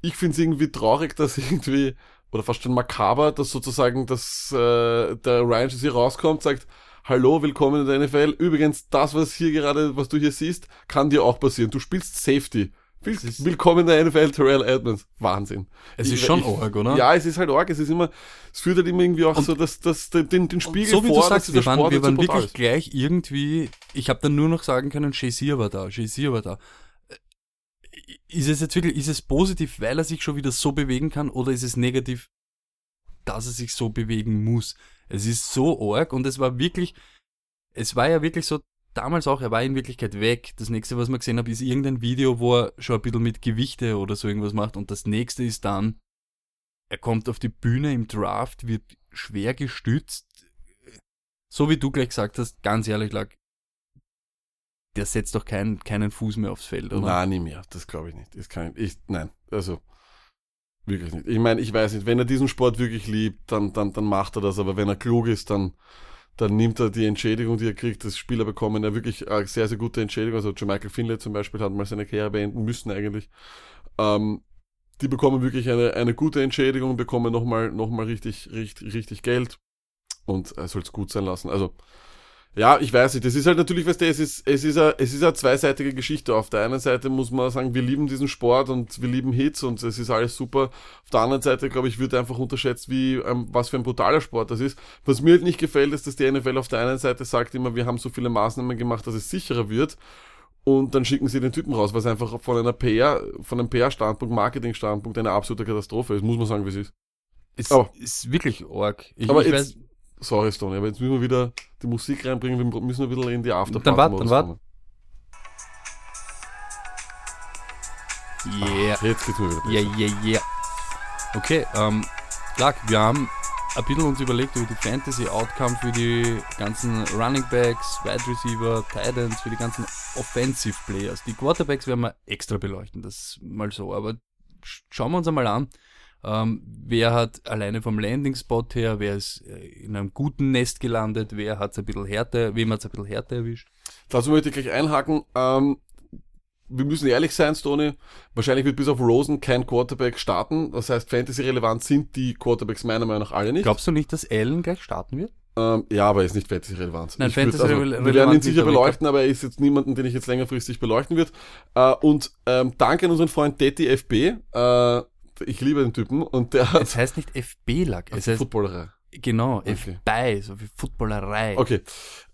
S3: Ich find's irgendwie traurig, dass irgendwie, oder fast schon makaber, dass sozusagen, dass äh, der Ryan hier rauskommt, sagt, Hallo, willkommen in der NFL. Übrigens, das, was hier gerade, was du hier siehst, kann dir auch passieren. Du spielst Safety. Will- Willkommen in der NFL, Terrell Edmonds. Wahnsinn.
S2: Es
S3: Ich-
S2: ist schon
S3: ich-
S2: arg, oder?
S3: Ja, es ist halt arg. Es ist immer, es führt halt immer irgendwie auch so das, das, den, den Spiegel
S2: so wie
S3: vor,
S2: du sagst,
S3: dass
S2: wir waren, wir waren wirklich
S3: ist.
S2: gleich irgendwie, ich habe dann nur noch sagen können, Shazier war da, Shazier war da. Ist es jetzt wirklich, ist es positiv, weil er sich schon wieder so bewegen kann, oder ist es negativ, dass er sich so bewegen muss? Es ist so arg und es war wirklich, es war ja wirklich so, damals auch, er war in Wirklichkeit weg. Das nächste, was wir gesehen haben, ist irgendein Video, wo er schon ein bisschen mit Gewichte oder so irgendwas macht. Und das nächste ist dann, er kommt auf die Bühne im Draft, wird schwer gestützt. So wie du gleich gesagt hast, ganz ehrlich, lag, der setzt doch keinen, keinen Fuß mehr aufs Feld, oder?
S3: Nein, nicht mehr. Das glaube ich nicht. Das kann ich, ich, nein, also wirklich nicht. Ich meine, ich weiß nicht, wenn er diesen Sport wirklich liebt, dann, dann, dann macht er das. Aber wenn er klug ist, dann, dann nimmt er die Entschädigung, die er kriegt. Das Spieler bekommen ja wirklich sehr, sehr gute Entschädigung. Also Michael Finlay zum Beispiel hat mal seine Karriere beenden müssen eigentlich. Ähm, die bekommen wirklich eine, eine gute Entschädigung, bekommen nochmal noch mal richtig, richtig, richtig Geld und er soll es gut sein lassen. Also, ja, ich weiß nicht, das ist halt natürlich, weißt du, es ist, es ist eine, es ist eine zweiseitige Geschichte. Auf der einen Seite muss man sagen, wir lieben diesen Sport und wir lieben Hits und es ist alles super. Auf der anderen Seite, glaube ich, wird einfach unterschätzt, wie, ähm, was für ein brutaler Sport das ist. Was mir halt nicht gefällt, ist, dass die NFL auf der einen Seite sagt immer, wir haben so viele Maßnahmen gemacht, dass es sicherer wird. Und dann schicken sie den Typen raus, was einfach von einer PR, von einem PR-Standpunkt, Marketing-Standpunkt eine absolute Katastrophe ist, muss man sagen, wie es ist.
S2: Ist, ist wirklich arg. Ich,
S3: Aber
S2: ich
S3: jetzt,
S2: weiß,
S3: sorry Stoney, aber jetzt müssen wir wieder die Musik reinbringen, wir müssen ein bisschen in die Afterparty
S2: Dann wart, dann wart. yeah.
S3: Jetzt geht's mir wieder besser.
S2: Yeah, yeah, yeah. Okay, ähm, Clark, wir haben ein bisschen uns überlegt über die Fantasy-Outcome für die ganzen Running Backs, Wide Receiver, Tight Ends, für die ganzen Offensive Players. Die Quarterbacks werden wir extra beleuchten, das mal so. Aber sch- schauen wir uns einmal an, ähm, wer hat alleine vom Landing-Spot her, wer ist äh, in einem guten Nest gelandet, wer hat es ein bisschen härter, wem hat es ein bisschen härter erwischt.
S3: Dazu möchte ich gleich einhaken. Ähm, wir müssen ehrlich sein, Stoney. Wahrscheinlich wird bis auf Rosen kein Quarterback starten. Das heißt, Fantasy-relevant sind die Quarterbacks meiner Meinung nach alle nicht.
S2: Glaubst du nicht, dass Allen gleich starten wird?
S3: Ähm, ja, aber er ist nicht Fantasy-relevant.
S2: Nein, Fantasy-relevant
S3: Wir werden ihn sicher beleuchten, aber er ist jetzt niemanden, den ich jetzt längerfristig beleuchten wird. Äh, und ähm, danke an unseren Freund Detti FB. Äh, ich liebe den Typen und der hat
S2: Es heißt nicht FB-Lack, es heißt
S3: Footballerei.
S2: Genau,
S3: Okay.
S2: FBI, so wie Footballerei.
S3: Okay.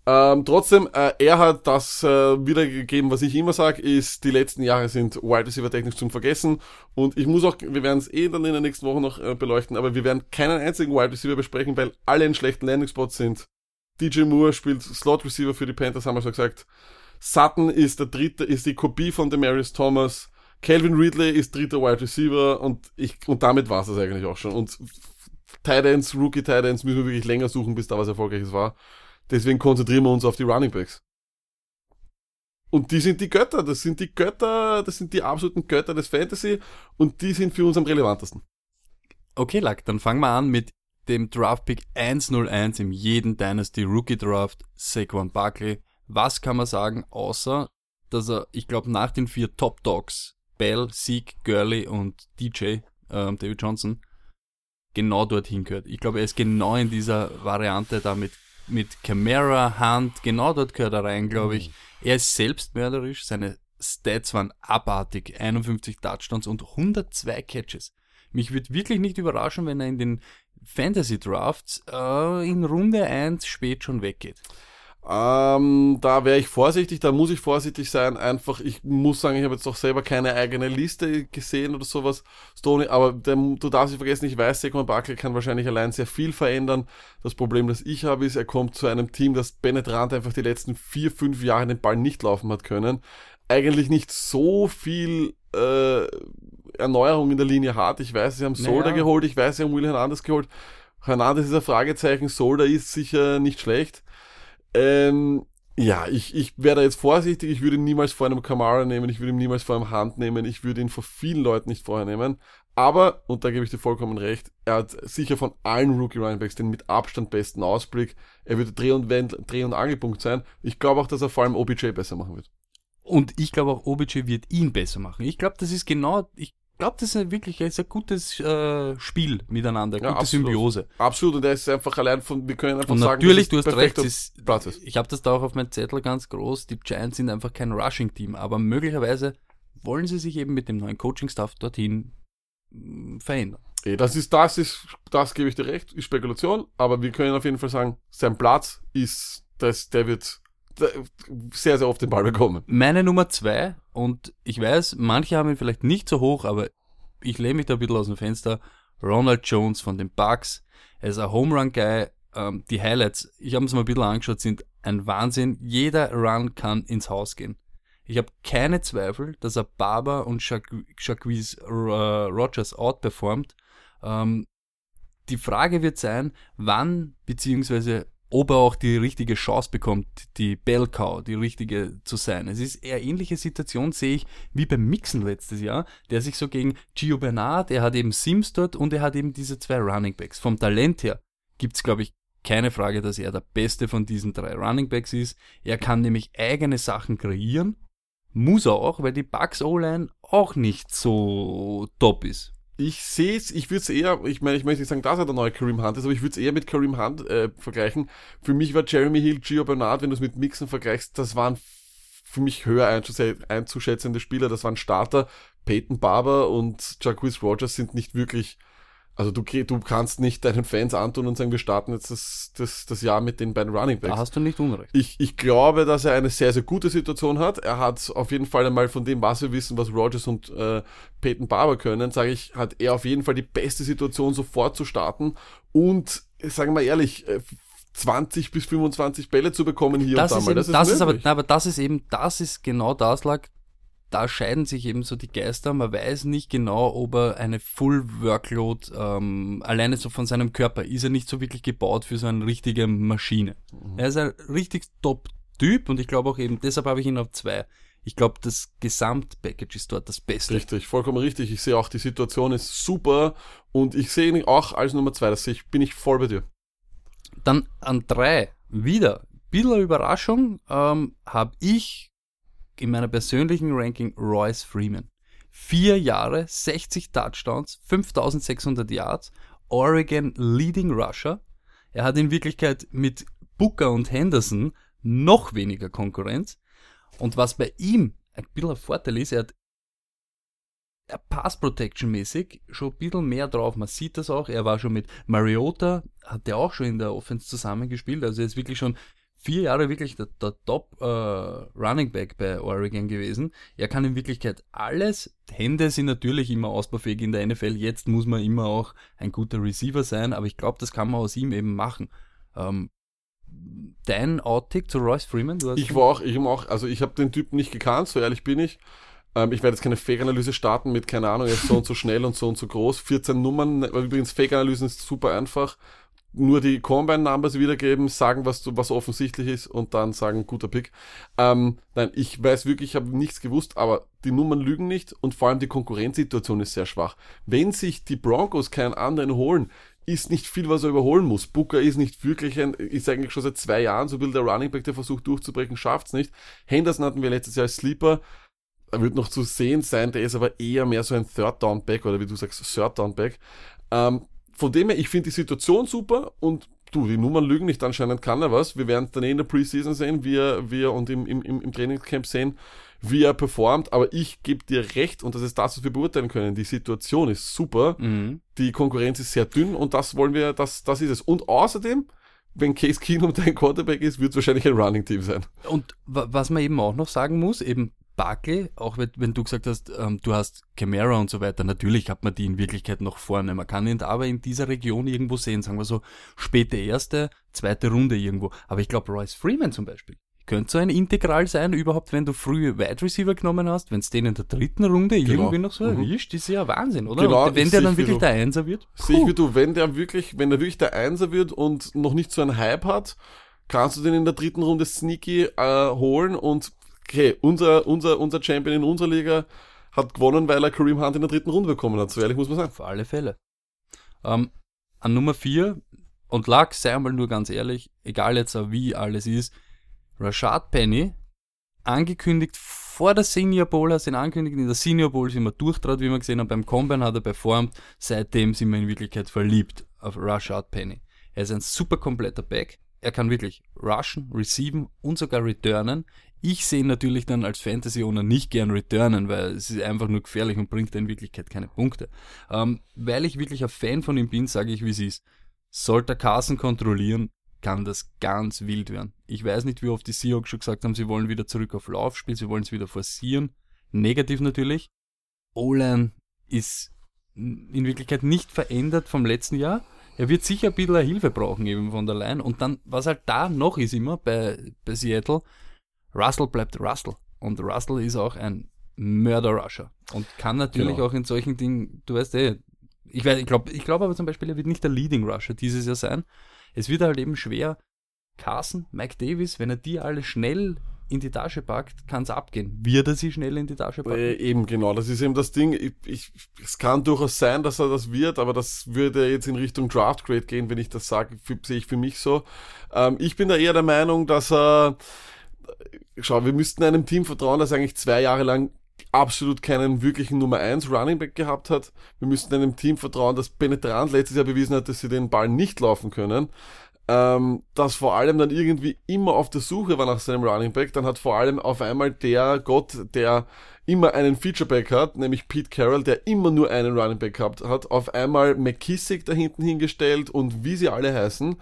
S3: Ähm, trotzdem, äh, er hat das äh, wiedergegeben, was ich immer sage, ist, die letzten Jahre sind Wide Receiver technisch zum Vergessen. Und ich muss auch, wir werden es eh dann in der nächsten Woche noch äh, beleuchten, aber wir werden keinen einzigen Wide Receiver besprechen, weil alle in schlechten Landing Spots sind. DJ Moore spielt Slot Receiver für die Panthers, haben wir schon gesagt. Sutton ist der dritte, ist die Kopie von Demarius Thomas. Calvin Ridley ist dritter Wide Receiver und ich, und damit war es das eigentlich auch schon. Und Tight Ends, Rookie Tight Ends müssen wir wirklich länger suchen, bis da was Erfolgreiches war. Deswegen konzentrieren wir uns auf die Running Backs. Und die sind die Götter, das sind die Götter, das sind die absoluten Götter des Fantasy und die sind für uns am relevantesten.
S2: Okay, Lack, dann fangen wir an mit dem Draftpick 101 im jeden Dynasty Rookie Draft, Saquon Barkley. Was kann man sagen, außer, dass er, ich glaube, nach den vier Top Dogs, Bell, Zeke, Gurley und DJ, ähm, David Johnson, genau dorthin gehört. Ich glaube, er ist genau in dieser Variante da mit, mit Camara, Hunt, genau dort gehört er rein, glaube ich. Er ist selbstmörderisch, seine Stats waren abartig, 51 Touchdowns und 102 Catches. Mich würde wirklich nicht überraschen, wenn er in den Fantasy Drafts äh, in Runde 1 spät schon weggeht.
S3: Ähm, da wäre ich vorsichtig, da muss ich vorsichtig sein. Einfach, ich muss sagen, ich habe jetzt auch selber keine eigene Liste gesehen oder sowas, Stoney, aber der, du darfst nicht vergessen, ich weiß, Saquon Barkley kann wahrscheinlich allein sehr viel verändern. Das Problem, das ich habe, ist, er kommt zu einem Team, das penetrant einfach die letzten vier, fünf Jahre den Ball nicht laufen hat können. Eigentlich nicht so viel äh, Erneuerung in der Linie hat. Ich weiß, sie haben Solder
S2: Naja.
S3: geholt, ich weiß, sie haben Will Hernandez geholt. Hernandez ist ein Fragezeichen, Solder ist sicher nicht schlecht. Ähm, ja, ich, ich wäre da jetzt vorsichtig. Ich würde ihn niemals vor einem Kamara nehmen. Ich würde ihn niemals vor einem Hand nehmen. Ich würde ihn vor vielen Leuten nicht vorher nehmen. Aber, und da gebe ich dir vollkommen recht, er hat sicher von allen Rookie Runningbacks den mit Abstand besten Ausblick. Er würde Dreh- und, Wend Dreh- und Angelpunkt sein. Ich glaube auch, dass er vor allem OBJ besser machen wird.
S2: Und ich glaube auch, OBJ wird ihn besser machen. Ich glaube, das ist genau, ich glaube, das ist wirklich ist ein gutes äh, Spiel miteinander,
S3: Ja,
S2: gute
S3: absolut.
S2: Symbiose.
S3: Absolut, und er ist einfach allein von, wir können einfach
S2: Und
S3: sagen,
S2: natürlich, du hast recht, ist,
S3: Platz ist.
S2: ich habe das da auch auf meinem Zettel ganz groß, die Giants sind einfach kein Rushing-Team, aber möglicherweise wollen sie sich eben mit dem neuen Coaching-Staff dorthin mh, verändern.
S3: Eh, Das ist, das ist, das gebe ich dir recht, ist Spekulation, aber wir können auf jeden Fall sagen, sein Platz ist, dass der wird sehr, sehr oft den Ball bekommen.
S2: Meine Nummer zwei, und ich weiß, manche haben ihn vielleicht nicht so hoch, aber ich lehne mich da ein bisschen aus dem Fenster. Ronald Jones von den Bucks. Er ist ein Home Run Guy. ähm, die Highlights, ich habe es mal ein bisschen angeschaut, sind ein Wahnsinn. Jeder Run kann ins Haus gehen. Ich habe keine Zweifel, dass er Barber und Jacquees äh, Rogers outperformt. Ähm, die Frage wird sein, wann beziehungsweise ob er auch die richtige Chance bekommt, die Bell Cow, die richtige zu sein. Es ist eher ähnliche Situation, sehe ich, wie beim Mixen letztes Jahr, der sich so gegen Gio Bernard, er hat eben Sims dort und er hat eben diese zwei Running Backs. Vom Talent her gibt's glaube ich, keine Frage, dass er der beste von diesen drei Running Backs ist. Er kann nämlich eigene Sachen kreieren, muss er auch, weil die Bucks O-Line auch nicht so top ist.
S3: Ich sehe es, ich würde es eher, ich meine, ich möchte nicht sagen, dass er der neue Kareem Hunt ist, aber ich würde es eher mit Kareem Hunt äh, vergleichen. Für mich war Jeremy Hill, Gio Bernard, wenn du es mit Mixen vergleichst, das waren für mich höher einzuschätzende Spieler, das waren Starter. Peyton Barber und Jacquees Rogers sind nicht wirklich also du, du kannst nicht deinen Fans antun und sagen, wir starten jetzt das, das, das Jahr mit den beiden Running Backs.
S2: Da hast du nicht unrecht.
S3: Ich, ich glaube, dass er eine sehr, sehr gute Situation hat. Er hat auf jeden Fall einmal von dem, was wir wissen, was Rogers und äh, Peyton Barber können, sage ich, hat er auf jeden Fall die beste Situation, sofort zu starten. Und, sagen wir mal ehrlich, 20 äh, bis 25 Bälle zu bekommen hier
S2: das
S3: und
S2: da
S3: mal.
S2: das, ist, das ist aber, aber das ist eben, das ist genau das lag, da scheiden sich eben so die Geister. Man weiß nicht genau, ob er eine Full Workload ähm, alleine so von seinem Körper ist er nicht so wirklich gebaut für so eine richtige Maschine. Mhm. Er ist ein richtig Top-Typ und ich glaube auch eben, deshalb habe ich ihn auf zwei. Ich glaube, das Gesamtpackage ist dort das Beste.
S3: Richtig, vollkommen richtig. Ich sehe auch, die Situation ist super und ich sehe ihn auch als Nummer zwei. Das sehe ich, bin ich voll bei dir.
S2: Dann an drei wieder. Bisschen Überraschung ähm, habe ich in meiner persönlichen Ranking Royce Freeman. Vier Jahre, 60 Touchdowns, 5600 Yards, Oregon Leading Rusher. Er hat in Wirklichkeit mit Booker und Henderson noch weniger Konkurrenz. Und was bei ihm ein bisschen ein Vorteil ist, er hat Pass Protection mäßig schon ein bisschen mehr drauf. Man sieht das auch. Er war schon mit Mariota, hat er auch schon in der Offense zusammengespielt. Also er ist wirklich schon vier Jahre wirklich der, der Top äh, Running Back bei Oregon gewesen. Er kann in Wirklichkeit alles. Hände sind natürlich immer ausbaufähig in der NFL. Jetzt muss man immer auch ein guter Receiver sein, aber ich glaube, das kann man aus ihm eben machen. Ähm, dein Outtake zu Royce Freeman?
S3: ich war auch, ich auch, also ich habe den Typen nicht gekannt, so ehrlich bin ich. Ähm, ich werde jetzt keine Fake-Analyse starten mit, keine Ahnung, ist so und so schnell und so und so groß. 14 Nummern, übrigens Fake-Analysen ist super einfach nur die Combine-Numbers wiedergeben, sagen, was, was offensichtlich ist und dann sagen, guter Pick. Ähm, nein, ich weiß wirklich, ich habe nichts gewusst, aber die Nummern lügen nicht und vor allem die Konkurrenzsituation ist sehr schwach. Wenn sich die Broncos keinen anderen holen, ist nicht viel, was er überholen muss. Booker ist nicht wirklich ein, ist eigentlich schon seit zwei Jahren so will der Running Back, der versucht durchzubrechen, schafft's nicht. Henderson hatten wir letztes Jahr als Sleeper. Er wird noch zu sehen sein, der ist aber eher mehr so ein Third Down Back oder wie du sagst, Third Down Back. Ähm, von dem her, ich finde die Situation super und du, die Nummern lügen nicht, anscheinend kann er was. Wir werden es dann eh in der Preseason sehen, wie wie er und im, im, im Trainingscamp sehen, wie er performt, aber ich gebe dir recht und das ist das, was wir beurteilen können. Die Situation ist super, mhm. die Konkurrenz ist sehr dünn und das wollen wir, das, das ist es. Und außerdem, wenn Case Keenum dein Quarterback ist, wird es wahrscheinlich ein Running Team sein.
S2: Und was man eben auch noch sagen muss, eben Barkley, auch wenn, du gesagt hast, ähm, du hast Camara und so weiter, natürlich hat man die in Wirklichkeit noch vorne. Man kann ihn aber in dieser Region irgendwo sehen, sagen wir so, späte erste, zweite Runde irgendwo. Aber ich glaube, Royce Freeman zum Beispiel könnte so ein Integral sein, überhaupt, wenn du frühe Wide Receiver genommen hast, wenn es den in der dritten Runde genau. irgendwie noch so mhm. erwischt, ist ja Wahnsinn, oder? Genau, wenn der dann wirklich der Einser wird.
S3: Sehe ich wie du, wenn der wirklich, wenn der wirklich der Einser wird und noch nicht so einen Hype hat, kannst du den in der dritten Runde sneaky äh, holen und okay, unser, unser, unser Champion in unserer Liga hat gewonnen, weil er Kareem Hunt in der dritten Runde bekommen hat. So ehrlich muss man sagen.
S2: Auf alle Fälle. Ähm, an Nummer vier und lag, sei einmal nur ganz ehrlich, egal jetzt wie alles ist, Rashad Penny, angekündigt vor der Senior Bowl, hast ihn angekündigt, in der Senior Bowl sind wir durchtrat, wie wir gesehen haben, beim Combine hat er performt, seitdem sind wir in Wirklichkeit verliebt auf Rashad Penny. Er ist ein super kompletter Back, er kann wirklich rushen, receiven und sogar returnen. Ich sehe natürlich dann als Fantasy-Owner nicht gern returnen, weil es ist einfach nur gefährlich und bringt in Wirklichkeit keine Punkte. Ähm, weil ich wirklich ein Fan von ihm bin, sage ich, wie es ist. Sollte Carson kontrollieren, kann das ganz wild werden. Ich weiß nicht, wie oft die Seahawks schon gesagt haben, sie wollen wieder zurück auf Laufspiel, sie wollen es wieder forcieren. Negativ natürlich. O-Line ist in Wirklichkeit nicht verändert vom letzten Jahr. Er wird sicher ein bisschen Hilfe brauchen eben von der Line. Und dann, was halt da noch ist immer bei, bei Seattle, Russell bleibt Russell. Und Russell ist auch ein Mörder-Rusher. Und kann natürlich
S3: Genau.
S2: auch in solchen Dingen, du weißt eh, ich, weiß- ich glaube ich glaub aber zum Beispiel, er wird nicht der Leading Rusher dieses Jahr sein. Es wird halt eben schwer, Carson, Mike Davis, wenn er die alle schnell in die Tasche packt, kann es abgehen. Wird er sie schnell in die Tasche packen?
S3: Äh, eben genau, das ist eben das Ding. Ich, ich, es kann durchaus sein, dass er das wird, aber das würde jetzt in Richtung Draft Grade gehen, wenn ich das sage, sehe ich für mich so. Ähm, ich bin da eher der Meinung, dass er, schau, wir müssten einem Team vertrauen, das eigentlich zwei Jahre lang absolut keinen wirklichen Nummer 1 Running Back gehabt hat. Wir müssten einem Team vertrauen, das penetrant letztes Jahr bewiesen hat, dass sie den Ball nicht laufen können. Ähm, das vor allem dann irgendwie immer auf der Suche war nach seinem Running Back, dann hat vor allem auf einmal der Gott, der immer einen Featureback hat, nämlich Pete Carroll, der immer nur einen Running Back gehabt hat, auf einmal McKissick da hinten hingestellt und wie sie alle heißen.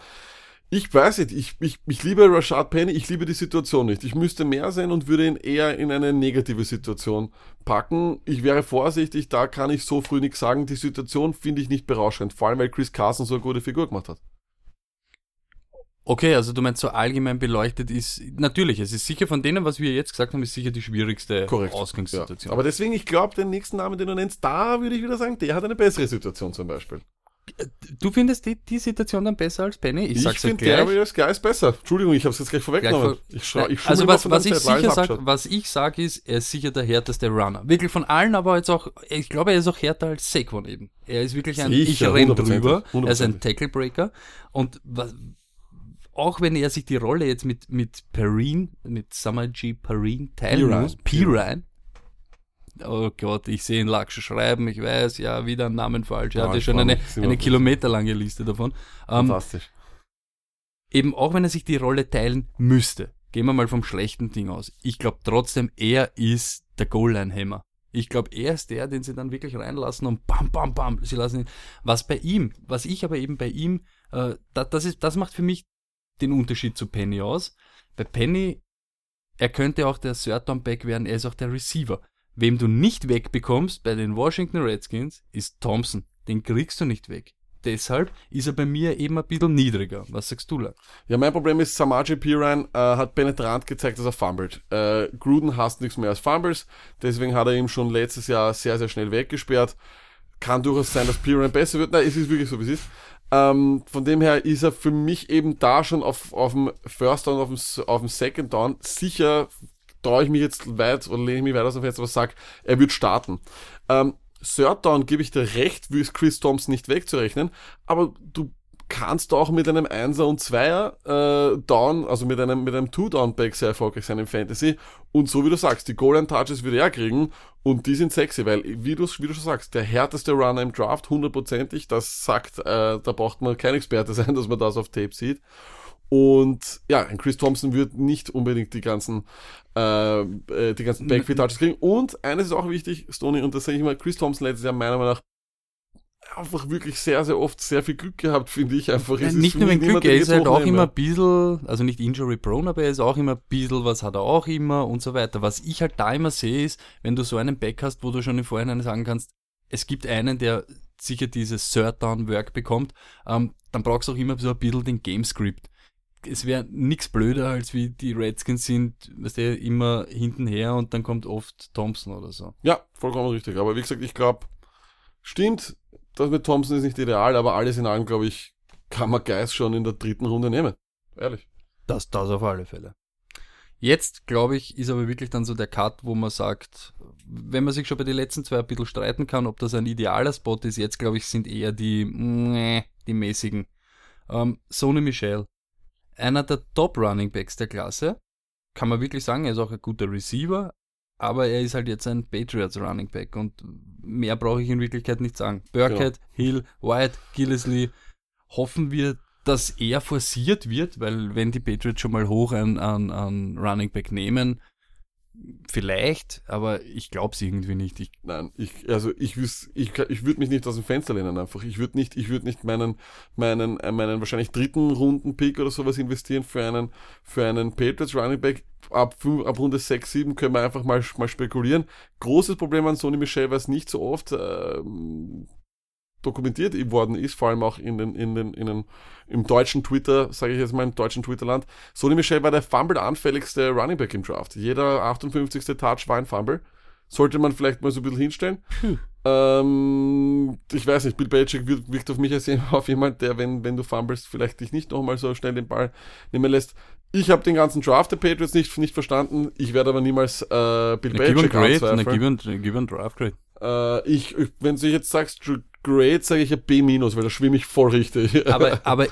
S3: Ich weiß nicht, ich, ich, ich liebe Rashad Penny, ich liebe die Situation nicht. Ich müsste mehr sein und würde ihn eher in eine negative Situation packen. Ich wäre vorsichtig, da kann ich so früh nichts sagen. Die Situation finde ich nicht berauschend, vor allem weil Chris Carson so eine gute Figur gemacht hat.
S2: Okay, also du meinst so allgemein beleuchtet ist, natürlich, es ist sicher von denen, was wir jetzt gesagt haben, ist sicher die schwierigste
S3: Korrekt.
S2: Ausgangssituation.
S3: Ja. Aber deswegen, ich glaube, den nächsten Namen, den du nennst, da würde ich wieder sagen, der hat eine bessere Situation zum Beispiel.
S2: Du findest die, die Situation dann besser als Penny? Ich,
S3: Ich, finde
S2: gleich.
S3: Darius Guy ist besser. Entschuldigung, ich habe es jetzt gleich vorweggenommen.
S2: Gleich vor-
S3: ich ich
S2: also was, was ich sicher sag, was ich sag ist, er ist sicher der härteste Runner. Wirklich von allen, aber jetzt auch, ich glaube, er ist auch härter als Saquon eben. Er ist wirklich ein, ich
S3: Sicher,
S2: renn
S3: hundertprozentig,
S2: drüber. Er ist ein
S3: hundertprozentig.
S2: Tackle Breaker. Und was, auch wenn er sich die Rolle jetzt mit, mit Perrine, mit Summer G. Perrine teilen muss, Pirine, Oh Gott, ich sehe ihn Laksche schreiben, ich weiß, ja, wieder einen Namen falsch. Er
S3: Ja,
S2: hatte schon eine, eine kilometerlange Liste davon. Ähm,
S3: Fantastisch.
S2: eben auch wenn er sich die Rolle teilen müsste, gehen wir mal vom schlechten Ding aus. Ich glaube trotzdem, er ist der Goal-Line-Hammer. Ich glaube, er ist der, den sie dann wirklich reinlassen und bam, bam, bam, sie lassen ihn. Was bei ihm, was ich aber eben bei ihm, äh, da, das ist, das macht für mich den Unterschied zu Penny aus. Bei Penny, er könnte auch der Third Down Back werden, er ist auch der Receiver. Wem du nicht wegbekommst bei den Washington Redskins, ist Thompson. Den kriegst du nicht weg. Deshalb ist er bei mir eben ein bisschen niedriger. Was sagst du, Lack?
S3: Ja, mein Problem ist, Samaje Piran äh, hat penetrant gezeigt, dass er fummelt. Äh, Gruden hasst nichts mehr als Fumbles, deswegen hat er ihm schon letztes Jahr sehr, sehr schnell weggesperrt. Kann durchaus sein, dass Piran besser wird. Nein, es ist wirklich so, wie es ist. Ähm, von dem her ist er für mich eben da schon auf, auf dem First Down, auf dem, auf dem Second Down sicher, traue ich mich jetzt weit oder lehne ich mich weit aus dem Fenster, was sag, er wird starten. Ähm, Third Down gebe ich dir recht, wie es Chris Thompson nicht wegzurechnen, aber du kannst auch mit einem Einser und Zweier äh, Down, also mit einem, mit einem Two-Down-Back sehr erfolgreich sein im Fantasy. Und so wie du sagst, die Goal-Line-Touches würde er kriegen und die sind sexy, weil, wie du, wie du schon sagst, der härteste Runner im Draft, hundertprozentig, das sagt, äh, da braucht man kein Experte sein, dass man das auf Tape sieht. Und ja, ein Chris Thompson wird nicht unbedingt die ganzen, äh, äh, die ganzen Backfield-Touches kriegen. Und eines ist auch wichtig, Stoney, und das sage ich mal, Chris Thompson letztes Jahr meiner Meinung nach einfach wirklich sehr, sehr oft sehr viel Glück gehabt, finde ich einfach. Ist
S2: nicht nur mit Glück, er ist halt auch immer ein bisschen, also nicht injury prone, aber er ist auch immer ein bisschen, was hat er auch immer und so weiter. Was ich halt da immer sehe, ist, wenn du so einen Back hast, wo du schon im Vorhinein sagen kannst, es gibt einen, der sicher dieses Third Down Work bekommt, ähm, dann brauchst du auch immer so ein bisschen den Game Script. Es wäre nix blöder, als wie die Redskins sind, weißt du, immer hintenher und dann kommt oft Thompson oder so.
S3: Ja, vollkommen richtig. Aber wie gesagt, ich glaube, stimmt, das mit Thompson ist nicht ideal, aber alles in allem, glaube ich, kann man Geist schon in der dritten Runde nehmen. Ehrlich.
S2: Das, das auf alle Fälle. Jetzt, glaube ich, ist aber wirklich dann so der Cut, wo man sagt, wenn man sich schon bei den letzten zwei ein bisschen streiten kann, ob das ein idealer Spot ist, jetzt, glaube ich, sind eher die, die mäßigen. Ähm, Sony Michel, einer der Top Running Backs der Klasse, kann man wirklich sagen, er ist auch ein guter Receiver, aber er ist halt jetzt ein Patriots Running Back und mehr brauche ich in Wirklichkeit nicht sagen. Burkhead, Hill, White, Gillesley, hoffen wir, dass er forciert wird, weil wenn die Patriots schon mal hoch an, an, an Running Back nehmen, vielleicht, aber ich glaube es irgendwie nicht. Ich,
S3: Nein, ich, also ich wüs, ich, ich würde mich nicht aus dem Fenster lehnen einfach. Ich würde nicht, ich würde nicht meinen, meinen, äh, meinen wahrscheinlich dritten Runden-Pick oder sowas investieren für einen, für einen Patriots Running Back. Ab, fünf- ab Runde 6, 7 können wir einfach mal, mal spekulieren. Großes Problem an Sony Michel war es nicht so oft, ähm, dokumentiert worden ist, vor allem auch in den, in den, in den, im deutschen Twitter, sage ich jetzt mal, im deutschen Twitterland. Sonny Michel war der Fumble-anfälligste Running Back im Draft. Jeder 58. Touch war ein Fumble. Sollte man vielleicht mal so ein bisschen hinstellen. Ähm, ich weiß nicht, Bill Belichick wirkt, auf mich als auf jemand, der, wenn, wenn du fumblest, vielleicht dich nicht nochmal so schnell den Ball nehmen lässt. Ich habe den ganzen Draft der Patriots nicht, nicht verstanden. Ich werde aber niemals äh, Bill Belichick anzweifeln.
S2: gib einen, gib einen Draft Grade.
S3: Äh, ich, ich, wenn du jetzt sagst Grade, sage ich ja B-, weil da schwimme ich voll richtig.
S2: Aber, aber äh,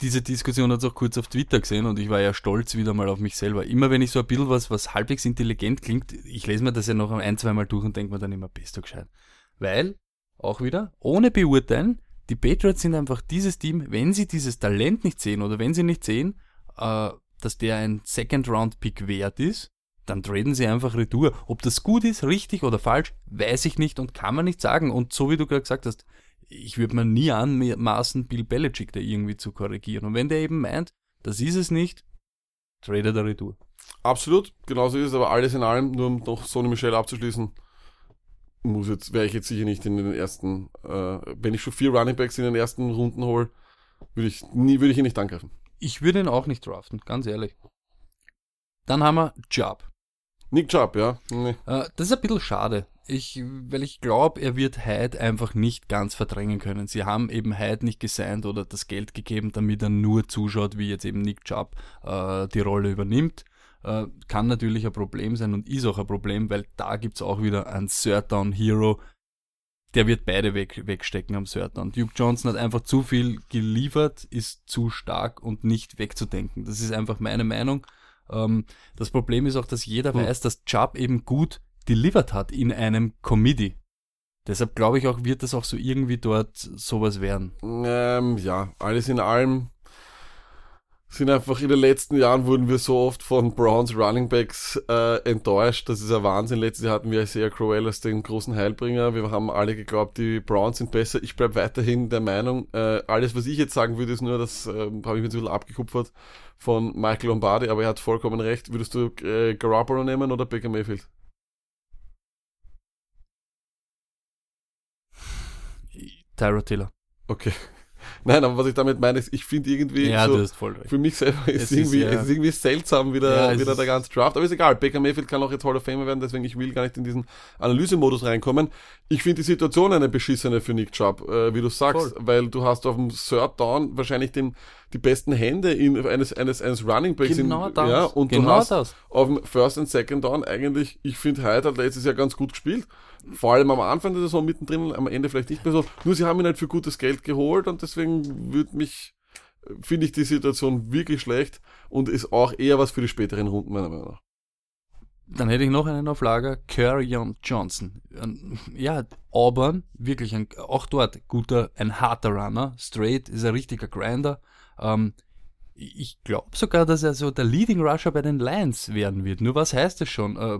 S2: diese Diskussion hat es auch kurz auf Twitter gesehen und ich war ja stolz wieder mal auf mich selber. Immer wenn ich so ein bisschen was, was halbwegs intelligent klingt, ich lese mir das ja noch ein, zweimal durch und denke mir dann immer, bist du gescheit. Weil, auch wieder, ohne beurteilen, die Patriots sind einfach dieses Team, wenn sie dieses Talent nicht sehen oder wenn sie nicht sehen, äh, dass der ein Second-Round-Pick wert ist, dann traden sie einfach Retour. Ob das gut ist, richtig oder falsch, weiß ich nicht und kann man nicht sagen. Und so wie du gerade gesagt hast, ich würde mir nie anmaßen, Bill Belichick da irgendwie zu korrigieren. Und wenn der eben meint, das ist es nicht, trade der Retour.
S3: Absolut, genauso ist es, aber alles in allem, nur um noch Sonny Michel abzuschließen, muss jetzt, wäre ich jetzt sicher nicht in den ersten, äh, wenn ich schon vier Running Backs in den ersten Runden hole, würde ich nie, würde ich ihn nicht angreifen.
S2: Ich würde ihn auch nicht draften, ganz ehrlich. Dann haben wir Job.
S3: Nick Chubb, ja. Nee.
S2: Äh, das ist ein bisschen schade. Ich, weil ich glaube, er wird Hyde einfach nicht ganz verdrängen können. Sie haben eben Hyde nicht gesigned oder das Geld gegeben, damit er nur zuschaut, wie jetzt eben Nick Chubb äh, die Rolle übernimmt. Äh, kann natürlich ein Problem sein und ist auch ein Problem, weil da gibt's auch wieder einen Third Down Hero. Der wird beide weg, wegstecken am Third Down. Duke Johnson hat einfach zu viel geliefert, ist zu stark und nicht wegzudenken. Das ist einfach meine Meinung. Ähm, das Problem ist auch, dass jeder weiß, dass Chubb eben gut delivered hat in einem Committee. Deshalb glaube ich auch, wird das auch so irgendwie dort sowas werden.
S3: Ähm, ja, alles in allem sind einfach in den letzten Jahren wurden wir so oft von Browns Running Backs äh, enttäuscht. Das ist ein Wahnsinn. Letztes Jahr hatten wir Isaiah Crowell als den großen Heilbringer. Wir haben alle geglaubt, die Browns sind besser. Ich bleibe weiterhin der Meinung, äh, alles, was ich jetzt sagen würde, ist nur, das äh, habe ich mir ein bisschen abgekupfert von Michael Lombardi, aber er hat vollkommen recht. Würdest du äh, Garoppolo nehmen oder Baker Mayfield?
S2: Tyra Taylor.
S3: Okay. Nein, aber was ich damit meine, ist, ich finde irgendwie
S2: Ja,
S3: so,
S2: du voll
S3: für mich selber ist
S2: Es
S3: irgendwie,
S2: ist, ja.
S3: es ist irgendwie seltsam wieder,
S2: Ja,
S3: wieder der ganze Draft. Aber ist egal, Baker Mayfield kann auch jetzt Hall of Famer werden, deswegen ich will gar nicht in diesen Analysemodus reinkommen. Ich finde die Situation eine beschissene für Nick Chubb, äh, wie du sagst, weil du hast auf dem Third Down wahrscheinlich den, die besten Hände in, eines, eines, eines Running Backs.
S2: Genau
S3: in,
S2: das.
S3: Ja, und du
S2: Genau
S3: hast
S2: das.
S3: auf dem First und Second Down eigentlich, ich finde, Hyde hat letztes Jahr ganz gut gespielt. Vor allem am Anfang der Saison mittendrin, am Ende vielleicht nicht mehr so. Nur sie haben ihn halt für gutes Geld geholt und deswegen würde mich, finde ich die Situation wirklich schlecht und ist auch eher was für die späteren Runden, meiner Meinung nach.
S2: Dann hätte ich noch einen auf Lager, Kerryon Johnson. Ein- Ja, Auburn, wirklich ein, auch dort guter, ein harter Runner. Straight ist ein richtiger Grinder. Ähm, ich glaube sogar, dass er so der Leading Rusher bei den Lions werden wird. Nur was heißt das schon? Äh,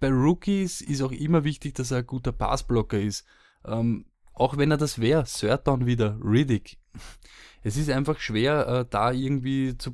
S2: bei Rookies ist auch immer wichtig, dass er ein guter Passblocker ist. Ähm, auch wenn er das wäre, Third Down wieder, Riddick. Es ist einfach schwer, äh, da irgendwie zu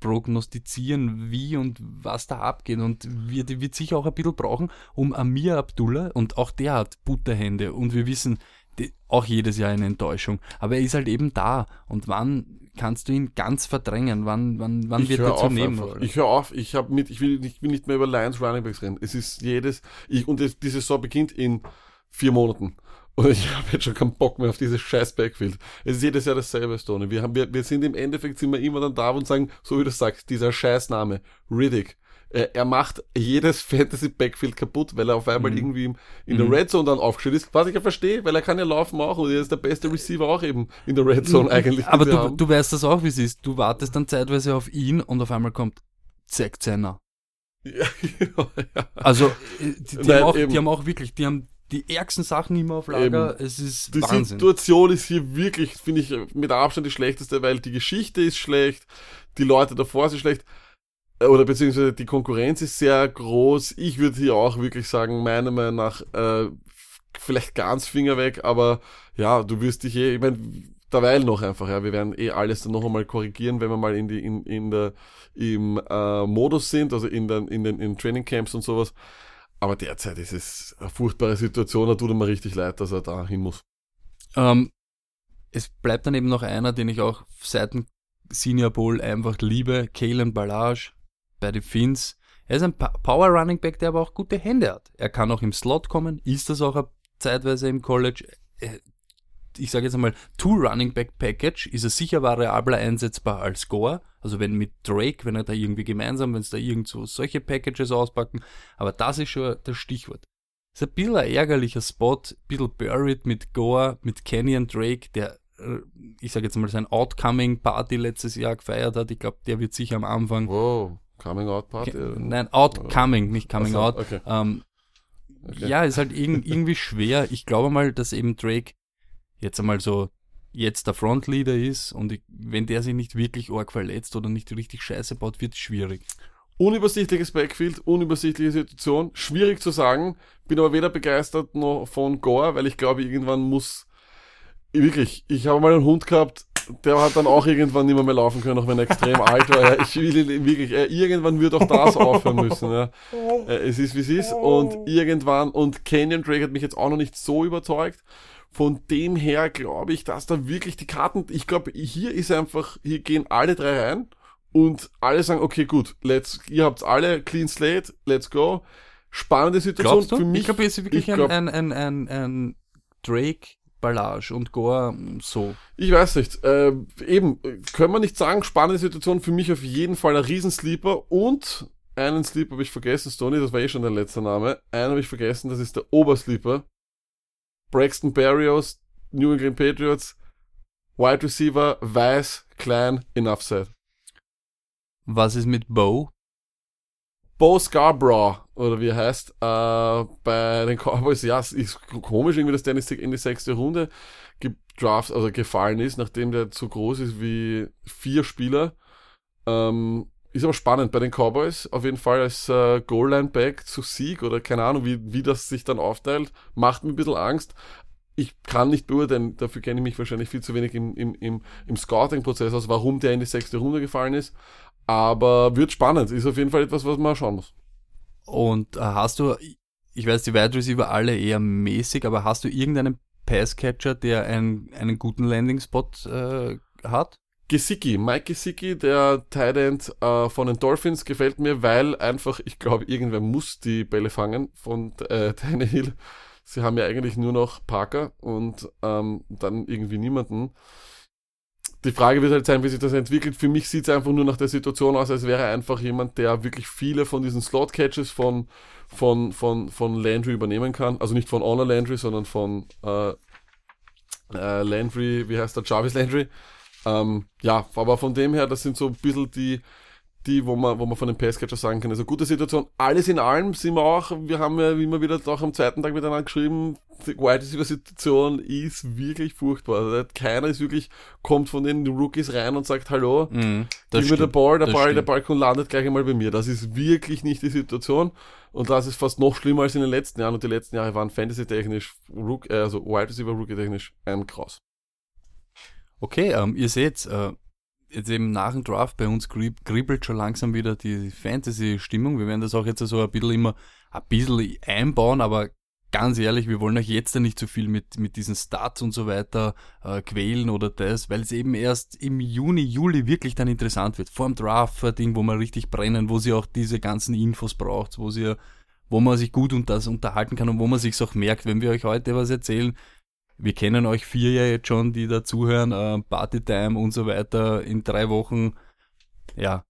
S2: prognostizieren, wie und was da abgeht. Und wir, die wird sicher auch ein bisschen brauchen, um Amir Abdullah, und auch der hat Butterhände. Und wir wissen, die, auch jedes Jahr eine Enttäuschung. Aber er ist halt eben da. Und wann kannst du ihn ganz verdrängen? Wann, wann, wann wird
S3: hör
S2: er zu nehmen?
S3: einfach. Ich höre auf, ich habe mit, ich will, nicht- ich will nicht mehr über Lions Running Backs reden. Es ist jedes, ich, und es, die Saison beginnt in vier Monaten. Und ich habe jetzt schon keinen Bock mehr auf dieses scheiß Backfield. Es ist jedes Jahr dasselbe, Stone. Wir, haben, wir, wir sind im Endeffekt sind wir immer dann da und sagen, so wie du sagst, dieser Scheißname, Riddick. Er, er macht jedes Fantasy Backfield kaputt, weil er auf einmal irgendwie im- in der Red Zone dann aufgestellt ist. Was ich ja verstehe, weil er kann ja laufen auch und er ist der beste Receiver auch eben in der Red Zone eigentlich. die
S2: Aber du,
S3: haben.
S2: du weißt das auch, wie es ist. Du wartest dann zeitweise auf ihn und auf einmal kommt Zack Zenner.
S3: ja, ja.
S2: Also, äh, die, die,
S3: Nein,
S2: haben auch,
S3: eben.
S2: die haben auch wirklich, die haben die ärgsten Sachen immer auf Lager. Es ist
S3: Die
S2: Wahnsinn.
S3: Situation ist hier wirklich, finde ich, mit Abstand die schlechteste, weil die Geschichte ist schlecht, die Leute davor sind schlecht, äh, oder beziehungsweise die Konkurrenz ist sehr groß. Ich würde hier auch wirklich sagen, meiner Meinung nach, äh, vielleicht ganz Finger weg, aber ja, du wirst dich eh, ich meine, derweil noch einfach, ja, wir werden eh alles dann noch einmal korrigieren, wenn wir mal in die, in, in der, im äh, Modus sind, also in den, in den in Training Camps und sowas. Aber derzeit ist es eine furchtbare Situation, da tut er mir richtig leid, dass er da hin muss.
S2: Ähm, es bleibt dann eben noch einer, den ich auch seit dem Senior Bowl einfach liebe, Kalen Ballage bei den Finns. Er ist ein Power Running Back, der aber auch gute Hände hat. Er kann auch im Slot kommen, ist das auch zeitweise im College. Äh, Ich sage jetzt einmal, Two Running Back Package ist er sicher variabler einsetzbar als Gore. Also wenn mit Drake, wenn er da irgendwie gemeinsam, wenn es da irgendwo solche Packages auspacken. Aber das ist schon das Stichwort. Ist ein bisschen ein ärgerlicher Spot, ein bisschen buried mit Gore, mit Kenyon Drake, der, äh, ich sage jetzt mal, sein Outcoming Party letztes Jahr gefeiert hat. Ich glaube, der wird sicher am Anfang
S3: Wow, Coming Out Party.
S2: Nein, Outcoming, nicht Coming
S3: Ach so,
S2: Out.
S3: okay.
S2: Ähm,
S3: Okay.
S2: Ja, ist halt irg irgendwie schwer. Ich glaube mal, dass eben Drake jetzt einmal so jetzt der Frontleader ist und ich, wenn der sich nicht wirklich arg verletzt oder nicht richtig scheiße baut, wird es schwierig.
S3: Unübersichtliches Backfield, unübersichtliche Situation, schwierig zu sagen. Bin aber weder begeistert noch von Gore, weil ich glaube, irgendwann muss wirklich, ich habe mal einen Hund gehabt, der hat dann auch irgendwann nicht mehr, mehr laufen können, auch wenn er extrem alt war. Ja, ich will wirklich, äh, irgendwann wird auch das aufhören müssen. Ja. Äh, es ist wie es ist und irgendwann und Canyon Drake hat mich jetzt auch noch nicht so überzeugt. Von dem her glaube ich, dass da wirklich die Karten, ich glaube, hier ist einfach, hier gehen alle drei rein und alle sagen, okay, gut, let's, ihr habt's alle, clean slate, let's go. Spannende Situation für mich.
S2: ich glaube, es ist wirklich
S3: ich glaub-
S2: ein, ein, ein, ein Drake Ballage und Gore mm, so.
S3: Ich weiß nicht. Äh, eben, können wir nicht sagen, spannende Situation für mich auf jeden Fall ein Riesensleeper und einen Sleeper habe ich vergessen, Stoney, das war eh schon der letzte Name. Einen habe ich vergessen, das ist der Obersleeper. Braxton Berrios, New England Patriots, Wide Receiver, weiß, klein, enough said.
S2: Was ist mit Bo?
S3: Bo Scarborough, oder wie er heißt, äh, bei den Cowboys, ja, es ist komisch irgendwie, dass der in die, sechste Runde gedraft, also gefallen ist, nachdem der so groß ist wie vier Spieler. Ähm, ist aber spannend bei den Cowboys, auf jeden Fall als äh, Goal-Line-Back zu Sieg oder keine Ahnung, wie, wie das sich dann aufteilt, macht mir ein bisschen Angst. Ich kann nicht beurteilen, dafür kenne ich mich wahrscheinlich viel zu wenig im, im, im, im Scouting-Prozess aus, warum der in die sechste Runde gefallen ist. Aber wird spannend, ist auf jeden Fall etwas, was man schauen muss.
S2: Und äh, hast du, ich weiß, die Wide Receiver alle eher mäßig, aber hast du irgendeinen Passcatcher, der einen, einen guten Landing-Spot äh, hat?
S3: Gesicki, Mike Gesicki, der Tight End äh, von den Dolphins, gefällt mir, weil einfach, ich glaube, irgendwer muss die Bälle fangen von äh, Tannehill. Sie haben ja eigentlich nur noch Parker und ähm, dann irgendwie niemanden. Die Frage wird halt sein, wie sich das entwickelt. Für mich sieht es einfach nur nach der Situation aus, als wäre einfach jemand, der wirklich viele von diesen Slot-Catches von, von, von, von Landry übernehmen kann. Also nicht von Honor Landry, sondern von äh, äh, Landry, wie heißt der, Jarvis Landry. Ähm, ja, aber von dem her, das sind so ein bisschen die, die, wo man, wo man von den Passcatcher sagen kann. Also gute Situation. Alles in allem sind wir auch, wir haben ja immer wieder auch am zweiten Tag miteinander geschrieben, die Wide Receiver Situation ist wirklich furchtbar. Also keiner ist wirklich, kommt von den Rookies rein und sagt Hallo,
S2: Mhm,
S3: gib mir den Ball, der Ball, der
S2: stimmt.
S3: Balkon landet gleich einmal bei mir. Das ist wirklich nicht die Situation. Und das ist fast noch schlimmer als in den letzten Jahren. Und die letzten Jahre waren Fantasy-technisch, äh, also Wide Receiver Rookie-technisch ein Kraus.
S2: Okay, ähm, ihr seht, äh, jetzt eben nach dem Draft bei uns krieb, kribbelt schon langsam wieder die Fantasy-Stimmung. Wir werden das auch jetzt so ein bisschen immer ein bisschen einbauen, aber ganz ehrlich, wir wollen euch jetzt nicht so viel mit, mit diesen Stats und so weiter äh, quälen oder das, weil es eben erst im Juni, Juli wirklich dann interessant wird. Vor dem Draft-Ding, wo wir richtig brennen, wo sie auch diese ganzen Infos braucht, wo sie wo man sich gut und das unterhalten kann und wo man sich's auch merkt, wenn wir euch heute was erzählen, wir kennen euch vier ja jetzt schon, die dazuhören, äh, Partytime und so weiter in drei Wochen, ja,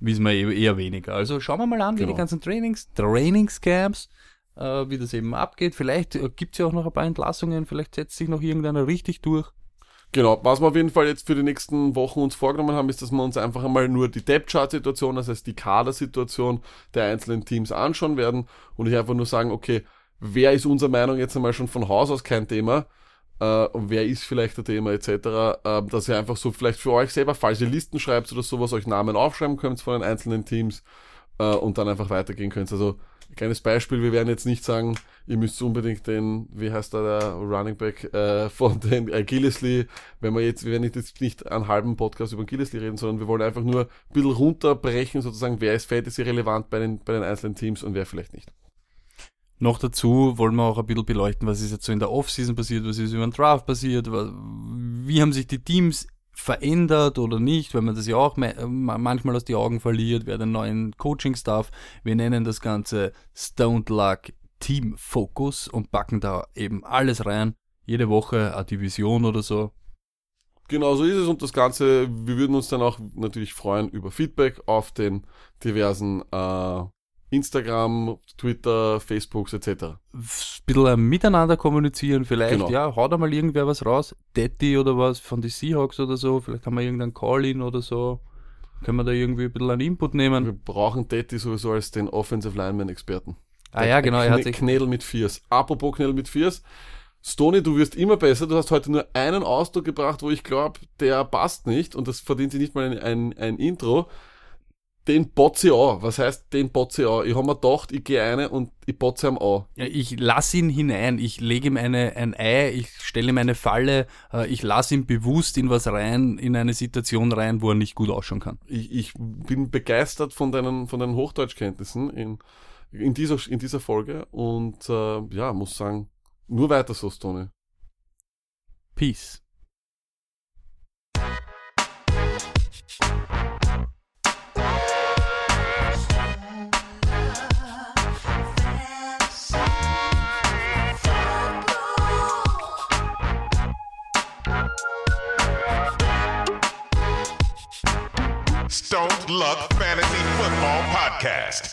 S2: wissen wir eh- eher weniger. Also schauen wir mal an, wie
S3: Genau.
S2: die ganzen Trainings, Trainingscamps, äh, wie das eben abgeht. Vielleicht äh, gibt's ja auch noch ein paar Entlassungen, vielleicht setzt sich noch irgendeiner richtig durch.
S3: Genau, was wir auf jeden Fall jetzt für die nächsten Wochen uns vorgenommen haben, ist, dass wir uns einfach einmal nur die Depth-Chart-Situation, das heißt die Kadersituation der einzelnen Teams anschauen werden und ich einfach nur sagen, okay, wer ist unserer Meinung jetzt einmal schon von Haus aus kein Thema äh, wer ist vielleicht ein Thema etc., äh, dass ihr einfach so vielleicht für euch selber, falls ihr Listen schreibt oder sowas, euch Namen aufschreiben könnt von den einzelnen Teams äh, und dann einfach weitergehen könnt. Also kleines Beispiel, wir werden jetzt nicht sagen, ihr müsst unbedingt den, wie heißt da der Running Back äh, von den äh, Gillesley, wenn wir jetzt, wir werden jetzt nicht einen halben Podcast über Gillesley reden, sondern wir wollen einfach nur ein bisschen runterbrechen, sozusagen, wer ist Fantasy relevant bei den, bei den einzelnen Teams und wer vielleicht nicht.
S2: Noch dazu wollen wir auch ein bisschen beleuchten, was ist jetzt so in der Offseason passiert, was ist über den Draft passiert, wie haben sich die Teams verändert oder nicht, weil man das ja auch manchmal aus die Augen verliert, wer den neuen Coaching-Staff. Wir nennen das Ganze Stoned Luck Team Focus und packen da eben alles rein. Jede Woche eine Division oder so.
S3: Genau so ist es und das Ganze, wir würden uns dann auch natürlich freuen über Feedback auf den diversen äh, Instagram, Twitter, Facebooks etc.
S2: ein bisschen ein miteinander kommunizieren, vielleicht,
S3: Genau.
S2: ja, haut da mal irgendwer was raus, Daddy oder was von den Seahawks oder so, vielleicht haben wir irgendeinen Call-In oder so, können wir da irgendwie ein bisschen einen Input nehmen.
S3: Wir brauchen Detti sowieso als den Offensive Lineman-Experten.
S2: Ah ja, genau, er hat sich,
S3: Knädel mit Viers. Apropos Knädel mit Viers. Stony, du wirst immer besser. Du hast heute nur einen Ausdruck gebracht, wo ich glaube, der passt nicht und das verdient sich nicht mal ein, ein, ein Intro. Den botze ich an. Was heißt, den botze ich an? Ich habe mir gedacht, ich gehe eine und ich botze ihm an.
S2: Ja, ich lass ihn hinein, ich lege ihm eine, ein Ei, ich stelle ihm eine Falle, äh, ich lasse ihn bewusst in was rein, in eine Situation rein, wo er nicht gut ausschauen kann.
S3: Ich, ich bin begeistert von deinen, von deinen Hochdeutschkenntnissen in, in, dieser, in dieser Folge und äh, ja, muss sagen, nur weiter so, Stony.
S2: Peace.
S8: Stone Luck Fantasy Football Podcast.